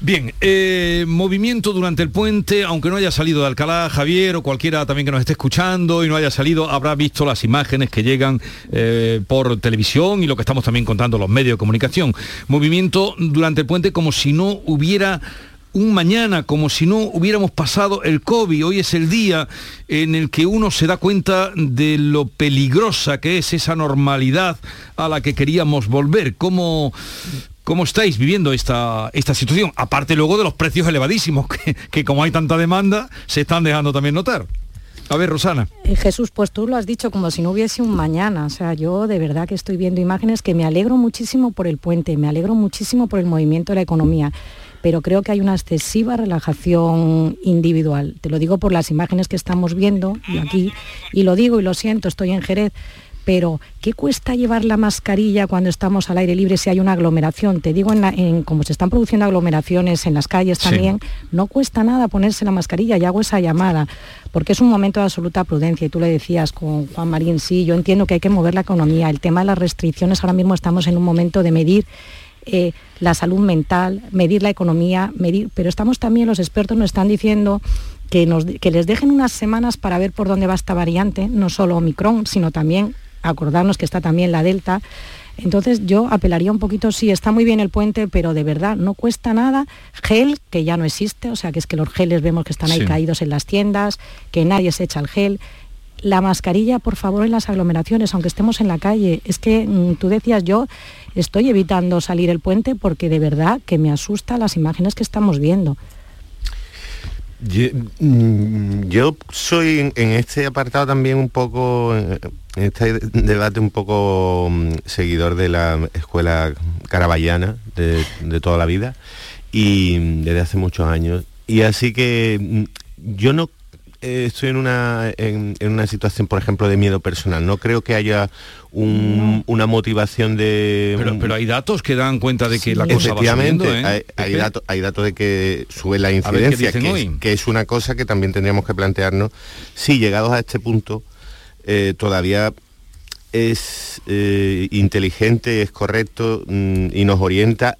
Bien, eh, movimiento durante el puente, aunque no haya salido de Alcalá, Javier o cualquiera también que nos esté escuchando y no haya salido, habrá visto las imágenes que llegan eh, por televisión y lo que estamos también contando los medios de comunicación. Movimiento durante el puente como si no hubiera un mañana como si no hubiéramos pasado el COVID. Hoy es el día en el que uno se da cuenta de lo peligrosa que es esa normalidad a la que queríamos volver. ¿Cómo, cómo estáis viviendo esta, esta situación? Aparte luego de los precios elevadísimos, que, que como hay tanta demanda, se están dejando también notar. A ver, Rosana. Eh, Jesús, pues tú lo has dicho como si no hubiese un mañana. O sea, yo de verdad que estoy viendo imágenes que me alegro muchísimo por el puente, me alegro muchísimo por el movimiento de la economía pero creo que hay una excesiva relajación individual. Te lo digo por las imágenes que estamos viendo aquí, y lo digo y lo siento, estoy en Jerez, pero ¿qué cuesta llevar la mascarilla cuando estamos al aire libre si hay una aglomeración? Te digo, en, la, en como se están produciendo aglomeraciones en las calles también, sí. no cuesta nada ponerse la mascarilla y hago esa llamada, porque es un momento de absoluta prudencia y tú le decías con Juan Marín, sí, yo entiendo que hay que mover la economía, el tema de las restricciones, ahora mismo estamos en un momento de medir eh, la salud mental, medir la economía, medir, pero estamos también, los expertos nos están diciendo que, nos, que les dejen unas semanas para ver por dónde va esta variante, no solo Omicron, sino también acordarnos que está también la Delta. Entonces yo apelaría un poquito, sí, está muy bien el puente, pero de verdad no cuesta nada. Gel, que ya no existe, o sea que es que los geles vemos que están ahí sí. caídos en las tiendas, que nadie se echa el gel la mascarilla, por favor, en las aglomeraciones, aunque estemos en la calle. Es que mm, tú decías, yo estoy evitando salir el puente porque de verdad que me asusta las imágenes que estamos viendo. Yo, mm, yo soy en, este apartado también un poco, en este debate un poco mm, seguidor de la escuela caravallana de, de toda la vida y desde hace muchos años. Y así que yo no eh, estoy en una, en, en, una situación, por ejemplo, de miedo personal. No creo que haya un, no. una motivación de... Pero, pero, hay datos que dan cuenta de que sí. la cosa va subiendo, ¿eh? hay, hay, datos, hay datos de que sube la incidencia, que, es, que, es, una cosa que también tendríamos que plantearnos. Si llegados a este punto, eh, todavía es eh, inteligente, es correcto mmm, y nos orienta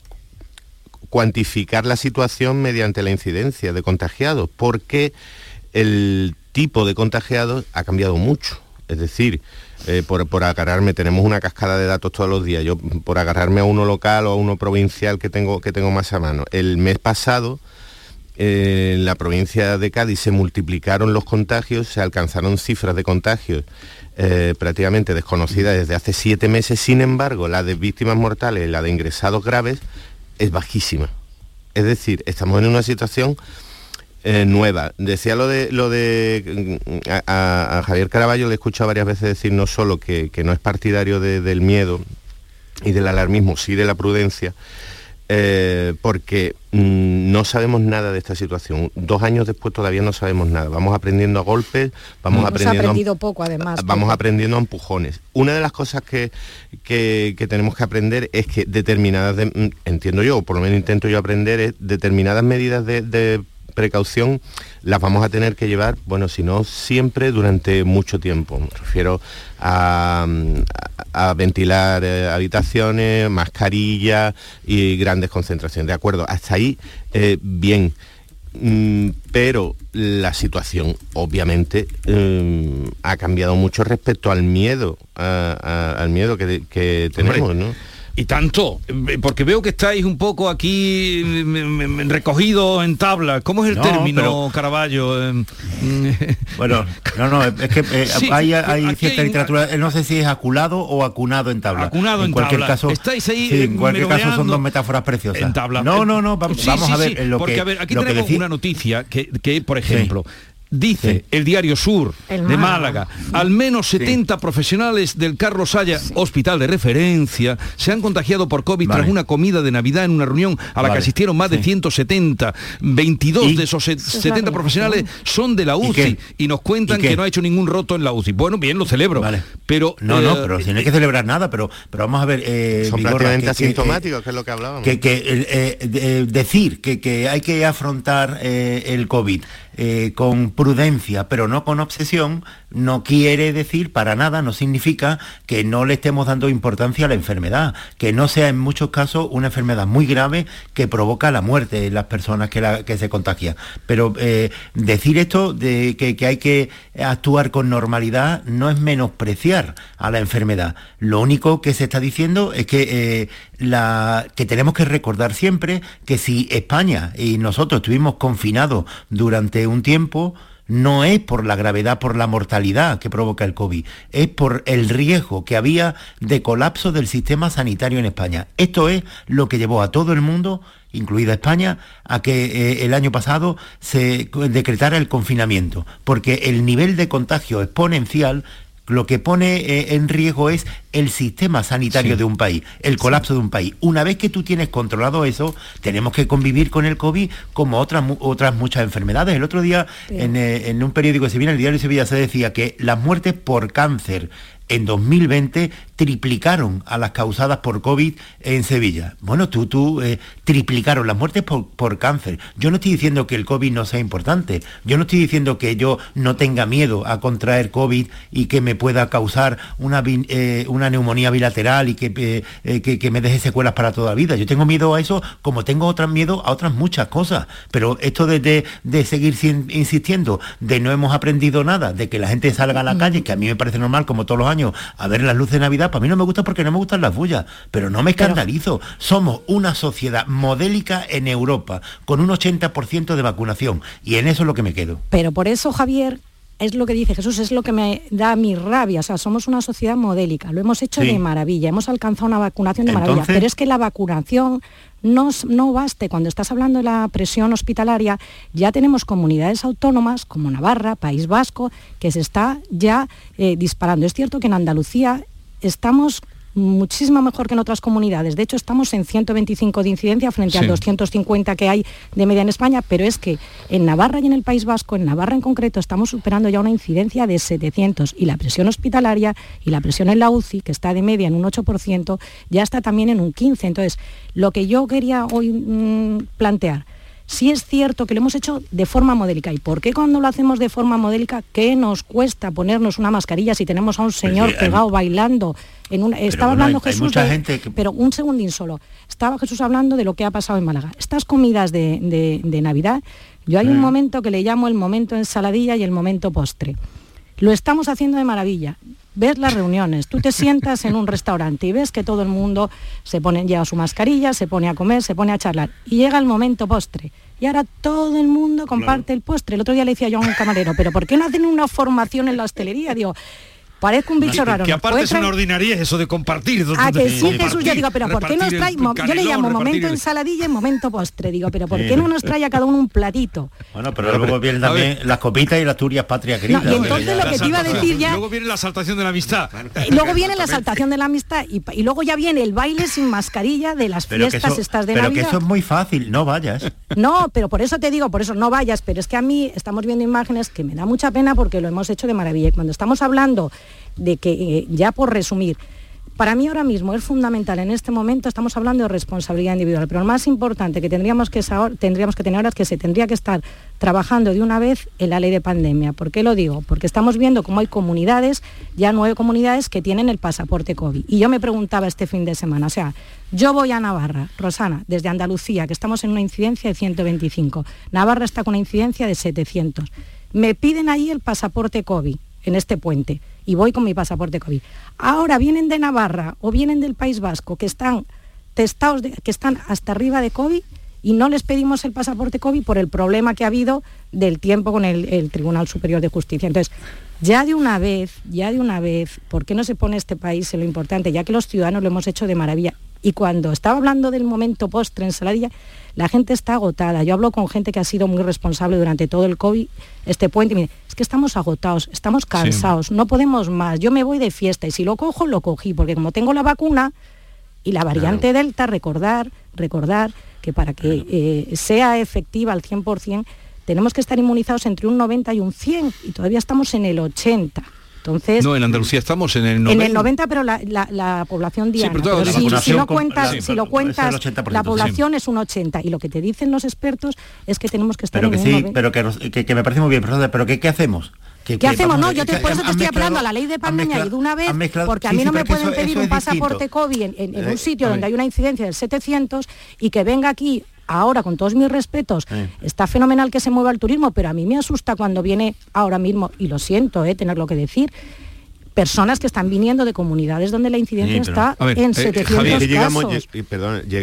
cuantificar la situación mediante la incidencia de contagiados, porque el tipo de contagiados ha cambiado mucho. Es decir, eh, por, por, agarrarme, tenemos una cascada de datos todos los días. Yo, por agarrarme a uno local o a uno provincial que tengo, que tengo más a mano. El mes pasado, eh, en la provincia de Cádiz se multiplicaron los contagios, se alcanzaron cifras de contagios eh, prácticamente desconocidas desde hace siete meses. Sin embargo, la de víctimas mortales, la de ingresados graves, es bajísima. Es decir, estamos en una situación eh, nueva. Decía lo de lo de a, a, Javier Caraballo le he escuchado varias veces decir no solo que, que no es partidario de, del miedo y del alarmismo, sí de la prudencia. eh, porque mm, no sabemos nada de esta situación. Dos años después todavía no sabemos nada. Vamos aprendiendo a golpes, vamos aprendiendo... aprendido poco además. Vamos aprendiendo a empujones. Una de las cosas que, que, tenemos que aprender es que determinadas, mm, entiendo yo, o por lo menos intento yo aprender, es determinadas medidas de precaución las vamos a tener que llevar, bueno, si no siempre, durante mucho tiempo. Me refiero a, ventilar eh, habitaciones, mascarillas y grandes concentraciones. De acuerdo, hasta ahí, eh, bien. Mm, pero la situación obviamente mm, ha cambiado mucho respecto al miedo, al miedo que, tenemos, ¿no? Y tanto, eh, porque veo que estáis un poco aquí recogidos en tabla. ¿Cómo es el término, Caraballo? Em, bueno, no, no, es que eh, hay, cierta literatura, eh, no sé si es aculado o acunado en tabla. Acunado en, cualquier tabla. Caso, estáis ahí en cualquier caso son dos metáforas preciosas. En tabla. No, no, no, vamos, a ver lo porque, a ver, aquí tenemos una noticia que, que por ejemplo, Dice el Diario Sur de Málaga, al menos 70 profesionales del Carlos Saya, hospital de referencia, se han contagiado por COVID tras una comida de Navidad en una reunión a la que asistieron más de 170. 22 de esos 70 profesionales son de la UCI y, nos cuentan que no ha hecho ningún roto en la UCI. Bueno, bien, lo celebro. Pero no, no, eh, pero si no hay que celebrar nada, pero pero vamos a ver. Eh, son prácticamente asintomáticos, que, es lo que hablábamos. Que, eh, decir que, que hay que afrontar el COVID eh, con prudencia, pero no con obsesión, no quiere decir para nada, no significa que no le estemos dando importancia a la enfermedad, que no sea en muchos casos una enfermedad muy grave que provoca la muerte en las personas que, se contagian. Pero eh, decir esto de que, hay que actuar con normalidad no es menospreciar a la enfermedad. Lo único que se está diciendo es que, eh, que tenemos que recordar siempre que si España y nosotros estuvimos confinados durante un tiempo no es por la gravedad, por la mortalidad que provoca el COVID, es por el riesgo que había de colapso del sistema sanitario en España. Esto es lo que llevó a todo el mundo, incluida España, a que eh, el año pasado se decretara el confinamiento, porque el nivel de contagio exponencial lo que pone eh, en riesgo es el sistema sanitario de un país, el colapso de un país. Una vez que tú tienes controlado eso, tenemos que convivir con el COVID como otras, otras muchas enfermedades. El otro día, en, eh, en, un periódico que se viene, el diario de Sevilla, se decía que las muertes por cáncer en 2020 triplicaron a las causadas por COVID en Sevilla. Bueno, tú, tú, eh, triplicaron las muertes por, cáncer. Yo no estoy diciendo que el COVID no sea importante. Yo no estoy diciendo que yo no tenga miedo a contraer COVID y que me pueda causar una, eh, una neumonía bilateral y eh, que, que, me deje secuelas para toda la vida. Yo tengo miedo a eso como tengo otras miedo a otras muchas cosas. Pero esto de, de, seguir insistiendo, de no hemos aprendido nada, de que la gente salga a la calle, que a mí me parece normal como todos los años, a ver las luces de Navidad, para mí no me gusta porque no me gustan las bullas, pero no me escandalizo. Somos una sociedad modélica en Europa, con un 80% de vacunación, y en eso es lo que me quedo. Pero por eso, Javier, es lo que dice Jesús, es lo que me da mi rabia. O sea, somos una sociedad modélica, lo hemos hecho de maravilla, hemos alcanzado una vacunación de maravilla, pero es que la vacunación no, no baste. Cuando estás hablando de la presión hospitalaria, ya tenemos comunidades autónomas como Navarra, País Vasco, que se está ya eh, disparando. Es cierto que en Andalucía estamos muchísimo mejor que en otras comunidades. De hecho, estamos en 125 de incidencia frente a 250 que hay de media en España, pero es que en Navarra y en el País Vasco, en Navarra en concreto, estamos superando ya una incidencia de 700 y la presión hospitalaria y la presión en la UCI, que está de media en un 8%, ya está también en un 15%. Entonces, lo que yo quería hoy mm, plantear, sí es cierto que lo hemos hecho de forma modélica. ¿Y por qué cuando lo hacemos de forma modélica, qué nos cuesta ponernos una mascarilla si tenemos a un señor pegado bailando? En una, estaba hablando Jesús Pero un segundín solo. Estaba Jesús hablando de lo que ha pasado en Málaga. Estas comidas de, Navidad, yo hay un momento que le llamo el momento ensaladilla y el momento postre. Lo estamos haciendo de maravilla ves las reuniones, tú te sientas en un restaurante y ves que todo el mundo se pone, lleva su mascarilla, se pone a comer, se pone a charlar y llega el momento postre. Y ahora todo el mundo comparte el postre. El otro día le decía yo a un camarero, pero ¿por qué no hacen una formación en la hostelería? Digo, Parezco un bicho raro. Que aparte es una ordinaria eso de compartir. A que sí, Jesús, yo digo, pero ¿por qué nos trae? Yo le llamo momento ensaladilla y momento postre. Digo, pero ¿por qué no nos trae a cada uno un platito? Bueno, pero luego vienen también las copitas y las turias patria querida. y entonces lo que te iba a decir ya... Luego viene la saltación de la amistad. Luego viene la saltación de la amistad y, luego ya viene el baile sin mascarilla de las fiestas estas de Navidad. Pero que eso es muy fácil, no vayas. No, pero por eso te digo, por eso no vayas, pero es que a mí estamos viendo imágenes que me da mucha pena porque lo hemos hecho de maravilla. Y cuando estamos hablando de que, eh, ya por resumir, para mí ahora mismo es fundamental en este momento, estamos hablando de responsabilidad individual, pero lo más importante que tendríamos que, tendríamos que tener ahora es que se tendría que estar trabajando de una vez en la ley de pandemia. ¿Por qué lo digo? Porque estamos viendo cómo hay comunidades, ya nueve comunidades que tienen el pasaporte COVID. Y yo me preguntaba este fin de semana, o sea, yo voy a Navarra, Rosana, desde Andalucía, que estamos en una incidencia de 125. Navarra está con una incidencia de 700. Me piden ahí el pasaporte COVID en este puente y voy con mi pasaporte COVID. Ahora vienen de Navarra o vienen del País Vasco que están testados, que están hasta arriba de COVID y no les pedimos el pasaporte COVID por el problema que ha habido del tiempo con el, Tribunal Superior de Justicia. Entonces, ya de una vez, ya de una vez, ¿por qué no se pone este país en lo importante? Ya que los ciudadanos lo hemos hecho de maravilla. Y cuando estaba hablando del momento postre en Saladilla, la gente está agotada. Yo hablo con gente que ha sido muy responsable durante todo el COVID, este puente, y me dice, es que estamos agotados, estamos cansados, no podemos más, yo me voy de fiesta y si lo cojo, lo cogí, porque como tengo la vacuna y la variante Delta, recordar, recordar que para que eh, sea efectiva al 100%, tenemos que estar inmunizados entre un 90 y un 100 y todavía estamos en el 80. Entonces, no, en Andalucía estamos en el 90. En el 90, pero la, población diana. si, lo cuentas, si lo cuentas la población es un 80. Y lo que te dicen los expertos es que tenemos que estar pero que sí, Pero que, que, me parece muy bien, pero ¿qué, qué hacemos? ¿Qué, hacemos? No, yo te, por eso te estoy hablando a la ley de pandemia y de una vez, porque a mí no me pueden pedir un pasaporte COVID en, un eh, sitio donde hay una incidencia del 700 y que venga aquí ahora, con todos mis respetos, está fenomenal que se mueva el turismo, pero a mí me asusta cuando viene ahora mismo, y lo siento, eh, tenerlo que decir, personas que están viniendo de comunidades donde la incidencia está en 700 eh, casos.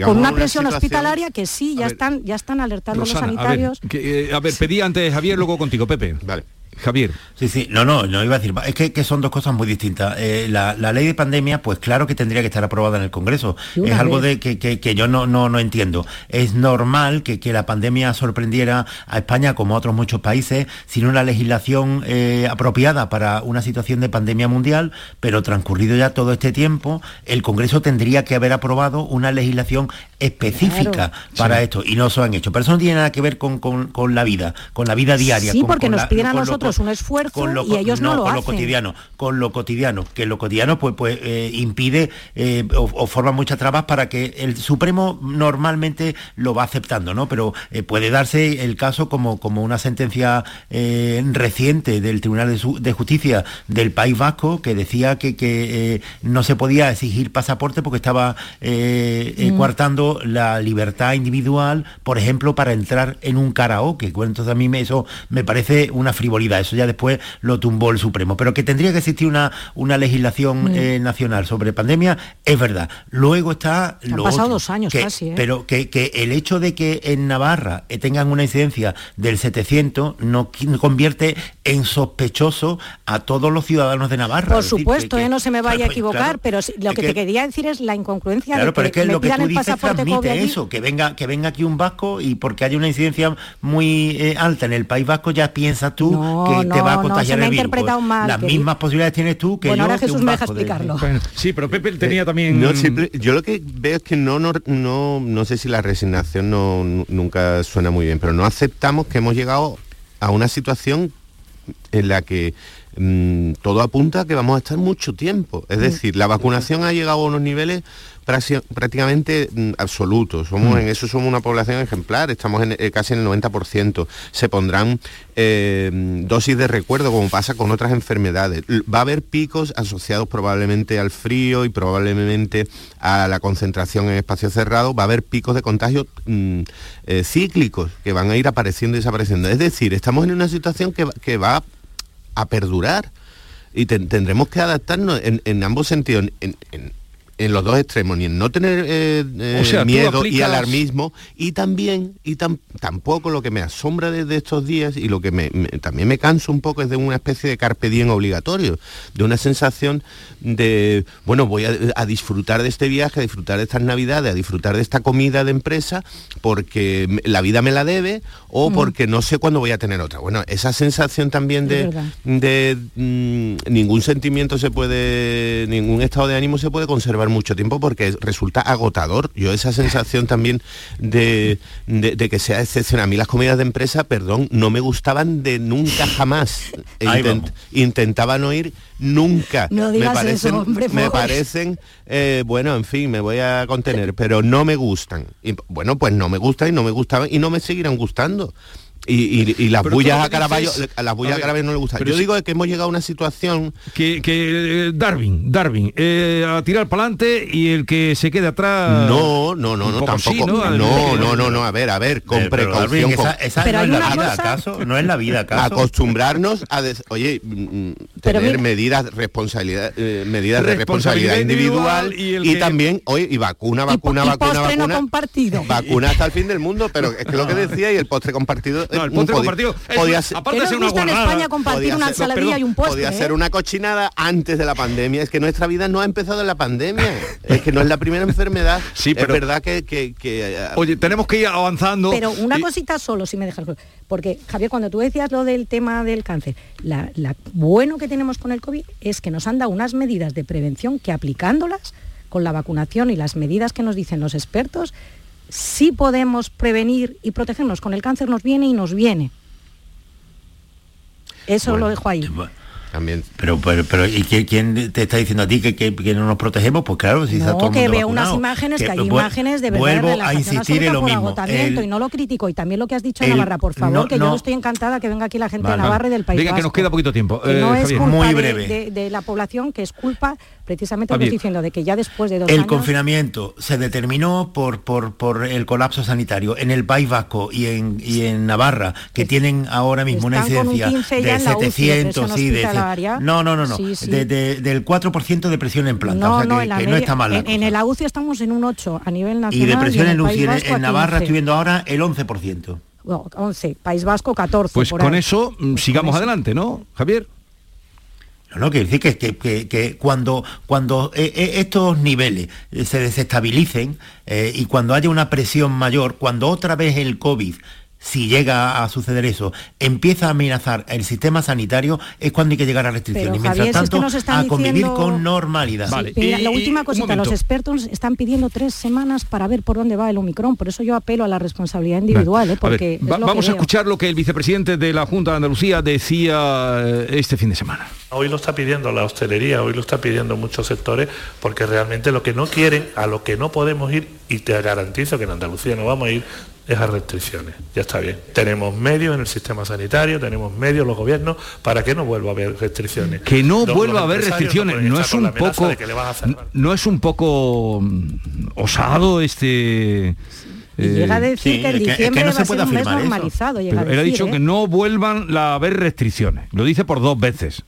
con una, presión hospitalaria que sí, ya están ya están alertando los sanitarios. A ver, eh, a ver, pedí antes Javier, luego contigo, Pepe. Vale. Javier. Sí, sí, no, no, no iba a decir, es que, son dos cosas muy distintas. Eh, la, ley de pandemia, pues claro que tendría que estar aprobada en el Congreso. Es algo de que, yo no, no, no entiendo. Es normal que, la pandemia sorprendiera a España, como a otros muchos países, sin una legislación eh, apropiada para una situación de pandemia mundial, pero transcurrido ya todo este tiempo, el Congreso tendría que haber aprobado una legislación específica para esto, y no se han hecho. Pero eso no tiene nada que ver con, la vida, con la vida diaria. Sí, porque nos piden a nosotros un esfuerzo y ellos no, lo con lo cotidiano, con lo cotidiano, que lo cotidiano pues, pues eh, impide eh, o, forma muchas trabas para que el Supremo normalmente lo va aceptando, ¿no? Pero eh, puede darse el caso como, como una sentencia reciente del Tribunal de, Justicia del País Vasco que decía que, que no se podía exigir pasaporte porque estaba mm. coartando la libertad individual, por ejemplo, para entrar en un karaoke. entonces a mí eso me parece una frivolidad eso ya después lo tumbó el Supremo. Pero que tendría que existir una, una legislación mm. eh, nacional sobre pandemia, es verdad. Luego está... Han pasado dos años casi. ¿eh? Pero que, el hecho de que en Navarra eh, tengan una incidencia del 700 no convierte en sospechoso a todos los ciudadanos de Navarra. Por supuesto, no se me vaya a equivocar, pero lo que, te quería decir es la incongruencia de que, pero es que lo que tú dices transmite eso, que venga, que venga aquí un vasco y porque hay una incidencia muy alta en el País Vasco ya piensas tú que te va a contagiar el virus. Las mismas posibilidades tienes tú que bueno, yo. ahora Jesús me deja explicarlo. sí, pero Pepe tenía también. No, yo lo que veo es que no, no, no, no sé si la resignación no, nunca suena muy bien, pero no aceptamos que hemos llegado a una situación en la que mm, todo apunta a que vamos a estar mucho tiempo. Es mm. decir, la vacunación ha llegado a unos niveles prácticamente mm, absolutos. Somos. En eso somos una población ejemplar, estamos en, eh, casi en el 90%. Se pondrán eh, dosis de recuerdo, como pasa con otras enfermedades. Va a haber picos asociados probablemente al frío y probablemente a la concentración en espacios cerrados. Va a haber picos de contagio mm, eh, cíclicos que van a ir apareciendo y desapareciendo. Es decir, estamos en una situación que, va a perdurar. Y tendremos que adaptarnos en, ambos sentidos en los dos extremos, ni en no tener eh, eh, miedo y alarmismo, y también, y tampoco lo que me asombra desde estos días y lo que me, también me canso un poco es de una especie de carpe diem obligatorio, de una sensación de, bueno, voy a, disfrutar de este viaje, a disfrutar de estas navidades, a disfrutar de esta comida de empresa, porque la vida me la debe o mm. porque no sé cuándo voy a tener otra. Bueno, esa sensación también de, de mm, ningún sentimiento se puede, ningún estado de ánimo se puede conservar mucho tiempo porque resulta agotador. Yo esa sensación también de, que sea excepcional. A mí las comidas de empresa, perdón, no me gustaban de nunca jamás. intentaba no ir nunca. No digas me parecen, eso, hombre, me parecen eh, bueno, en fin, me voy a contener, pero no me gustan. Y, bueno, pues no me gustan y no me gustaban y no me seguirán gustando. Y, las bullas a Caraballo, a las bullas a, Caraballo no le gustan. Yo digo que hemos llegado a una situación que, eh, Darwin, Darwin, eh, a tirar para adelante y el que se quede atrás. No, no, no, no, tampoco. ¿no? no, no, no, a ver, a ver, con precaución. esa, no, es la vida, ¿acaso? No es la vida, ¿acaso? Acostumbrarnos a, oye, mm, mm, tener medidas responsabilidad, eh, medidas de responsabilidad individual, y, también, oye, y vacuna, vacuna, vacuna, vacuna. compartido. Vacuna hasta el fin del mundo, pero es que lo que decía y el postre compartido no, el postre compartido. Podía ser, aparte de ser una en España compartir una ensaladilla y un postre. Podía ser una cochinada antes de la pandemia. Es que nuestra vida no ha empezado en la pandemia. es que no es la primera enfermedad. Sí, pero, es verdad que, que, eh, Oye, tenemos que ir avanzando. Pero una cosita solo, si me dejas. Porque, Javier, cuando tú decías lo del tema del cáncer, la, la bueno que tenemos con el COVID es que nos han dado unas medidas de prevención que aplicándolas con la vacunación y las medidas que nos dicen los expertos, sí podemos prevenir y protegernos. Con el cáncer nos viene y nos viene. Eso lo dejo ahí. También. Pero, pero, pero ¿y quién te está diciendo a ti que, que, no nos protegemos? Pues claro, si está todo que veo unas imágenes, que, hay imágenes de verdad vuelvo de la a insistir en lo mismo. agotamiento y no lo critico. Y también lo que has dicho en Navarra, por favor, que yo estoy encantada que venga aquí la gente de Navarra y del País Venga, que nos queda poquito tiempo. no eh, es culpa Muy breve. De, la población, que es culpa precisamente lo que estoy diciendo, de que ya después de dos el años... El confinamiento se determinó por, por, por el colapso sanitario en el País Vasco y en, y en Navarra, que tienen ahora mismo una incidencia de 700 y de... No, no, no, no, del 4% de presión en planta, no, o sea que, no, no está mal. En, el UCI estamos en un 8 a nivel nacional. Y de presión en, UCI en, Navarra estoy viendo ahora el 11%. 11, País Vasco 14. Pues con eso mm, sigamos adelante, ¿no, Javier? No, no, quiere decir que, que, que, cuando, cuando eh, eh, estos niveles eh, se desestabilicen y cuando haya una presión mayor, cuando otra vez el COVID si llega a suceder eso, empieza a amenazar el sistema sanitario, es cuando hay que llegar a restricciones. Mientras tanto, a convivir con normalidad. la última cosita, los expertos están pidiendo tres semanas para ver por dónde va el Omicron, por eso yo apelo a la responsabilidad individual. ¿eh? porque vamos a escuchar lo que el vicepresidente de la Junta de Andalucía decía eh, este fin de semana. Hoy lo está pidiendo la hostelería, hoy lo está pidiendo muchos sectores, porque realmente lo que no quieren, a lo que no podemos ir, y te garantizo que en Andalucía no vamos a ir, esas restricciones. Ya está bien. Tenemos medios en el sistema sanitario, tenemos medios los gobiernos para que no vuelva a haber restricciones. Que no, vuelva a haber restricciones. No es un poco no es un poco osado este y llega a eh, decir que en diciembre va a ser un mes normalizado. él ha dicho que ¿eh? no vuelvan a haber restricciones. Lo dice por dos veces.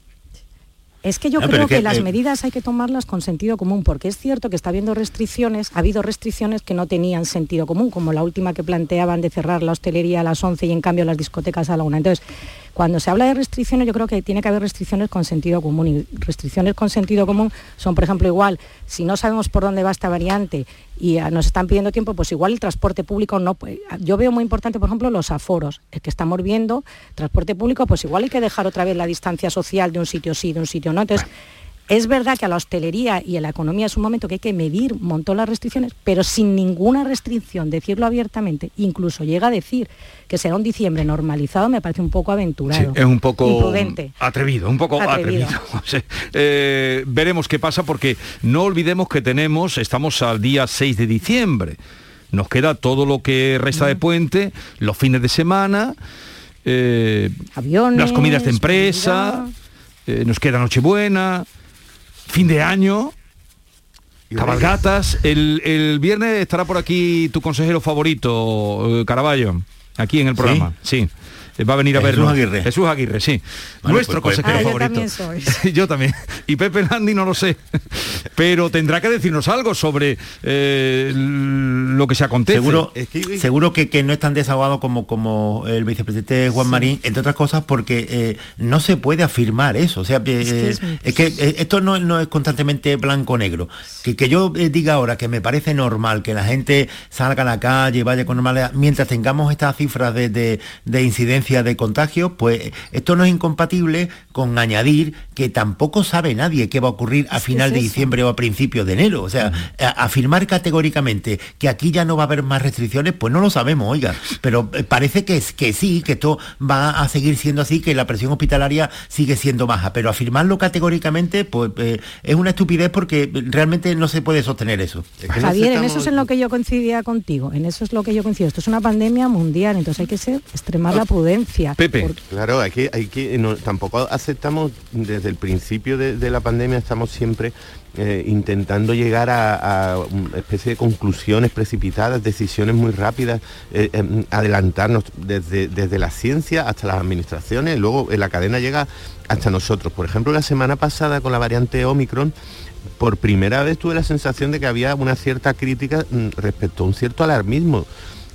Es que yo creo que, las medidas hay que tomarlas con sentido común, porque es cierto que está habiendo restricciones, ha habido restricciones que no tenían sentido común, como la última que planteaban de cerrar la hostelería a las 11 y en cambio las discotecas a la 1. Entonces, cuando se habla de restricciones, yo creo que tiene que haber restricciones con sentido común. Y restricciones con sentido común son, por ejemplo, igual, si no sabemos por dónde va esta variante y ah, nos están pidiendo tiempo, pues igual el transporte público no. Pues, yo veo muy importante, por ejemplo, los aforos. El que estamos viendo, transporte público, pues igual hay que dejar otra vez la distancia social de un sitio sí, de un sitio no. Entonces, es verdad que a la hostelería y a la economía es un momento que hay que medir un montón las restricciones, pero sin ninguna restricción, decirlo abiertamente, incluso llega a decir que será un diciembre normalizado, me parece un poco aventurado. es un poco atrevido, un poco atrevido. Eh, veremos qué pasa porque no olvidemos que tenemos, estamos al día 6 de diciembre, nos queda todo lo que resta de puente, los fines de semana, eh, Aviones, las comidas de empresa, eh, nos queda Nochebuena fin de año, cabalgatas. El, viernes estará por aquí tu consejero favorito, eh, Caraballo, aquí en el programa. Sí. Va a venir a verlo. Jesús Aguirre. Jesús Aguirre, sí. Nuestro pues, pues, consejero ah, favorito. Yo también, Y Pepe Landi no lo sé. Pero tendrá que decirnos algo sobre lo que se acontece. Seguro, seguro que, que, no es tan desahogado como, como el vicepresidente Juan Marín, entre otras cosas porque no se puede afirmar eso. O sea, es que, esto no, no, es constantemente blanco-negro. Que, que yo diga ahora que me parece normal que la gente salga a la calle, vaya con normalidad, mientras tengamos estas cifras de, incidencia de contagio, pues esto no es incompatible con añadir que tampoco sabe nadie qué va a ocurrir a final de diciembre o a principios de enero. O sea, afirmar categóricamente que aquí ya no va a haber más restricciones, pues no lo sabemos, oiga. Pero eh, parece que, que sí, que esto va a seguir siendo así, que la presión hospitalaria sigue siendo baja. Pero afirmarlo categóricamente, pues eh, es una estupidez porque realmente no se puede sostener eso. Javier, en eso es en lo que yo coincidía contigo, en eso es lo que yo coincido. Esto es una pandemia mundial, entonces hay que ser extremar la prudencia. Pepe. Claro, hay que, hay que aceptamos desde el principio de, la pandemia, estamos siempre eh, intentando llegar a, una especie de conclusiones precipitadas, decisiones muy rápidas, eh, em, adelantarnos desde, desde la ciencia hasta las administraciones, luego en la cadena llega hasta nosotros. Por ejemplo, la semana pasada con la variante Omicron, por primera vez tuve la sensación de que había una cierta crítica mm, respecto a un cierto alarmismo,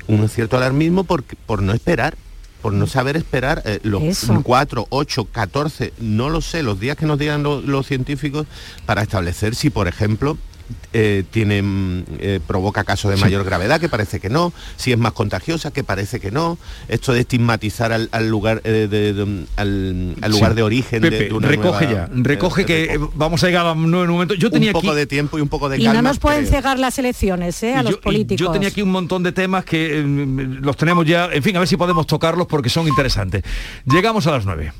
un cierto alarmismo por, por no esperar, por no saber esperar eh, los 4, 8, 14, no lo sé, los días que nos digan los científicos para establecer si, por ejemplo, eh, tiene, mm, eh, provoca casos de mayor gravedad, que parece que no, si es más contagiosa, que parece que no, esto de estigmatizar al, lugar eh, de, al, lugar de origen de, una recoge ya, recoge que vamos a llegar a un nuevo momento. Yo tenía un poco de tiempo y un poco de calma. Y no nos pueden cegar las elecciones, a los políticos. Yo tenía aquí un montón de temas que los tenemos ya, en fin, a ver si podemos tocarlos porque son interesantes. Llegamos a las 9.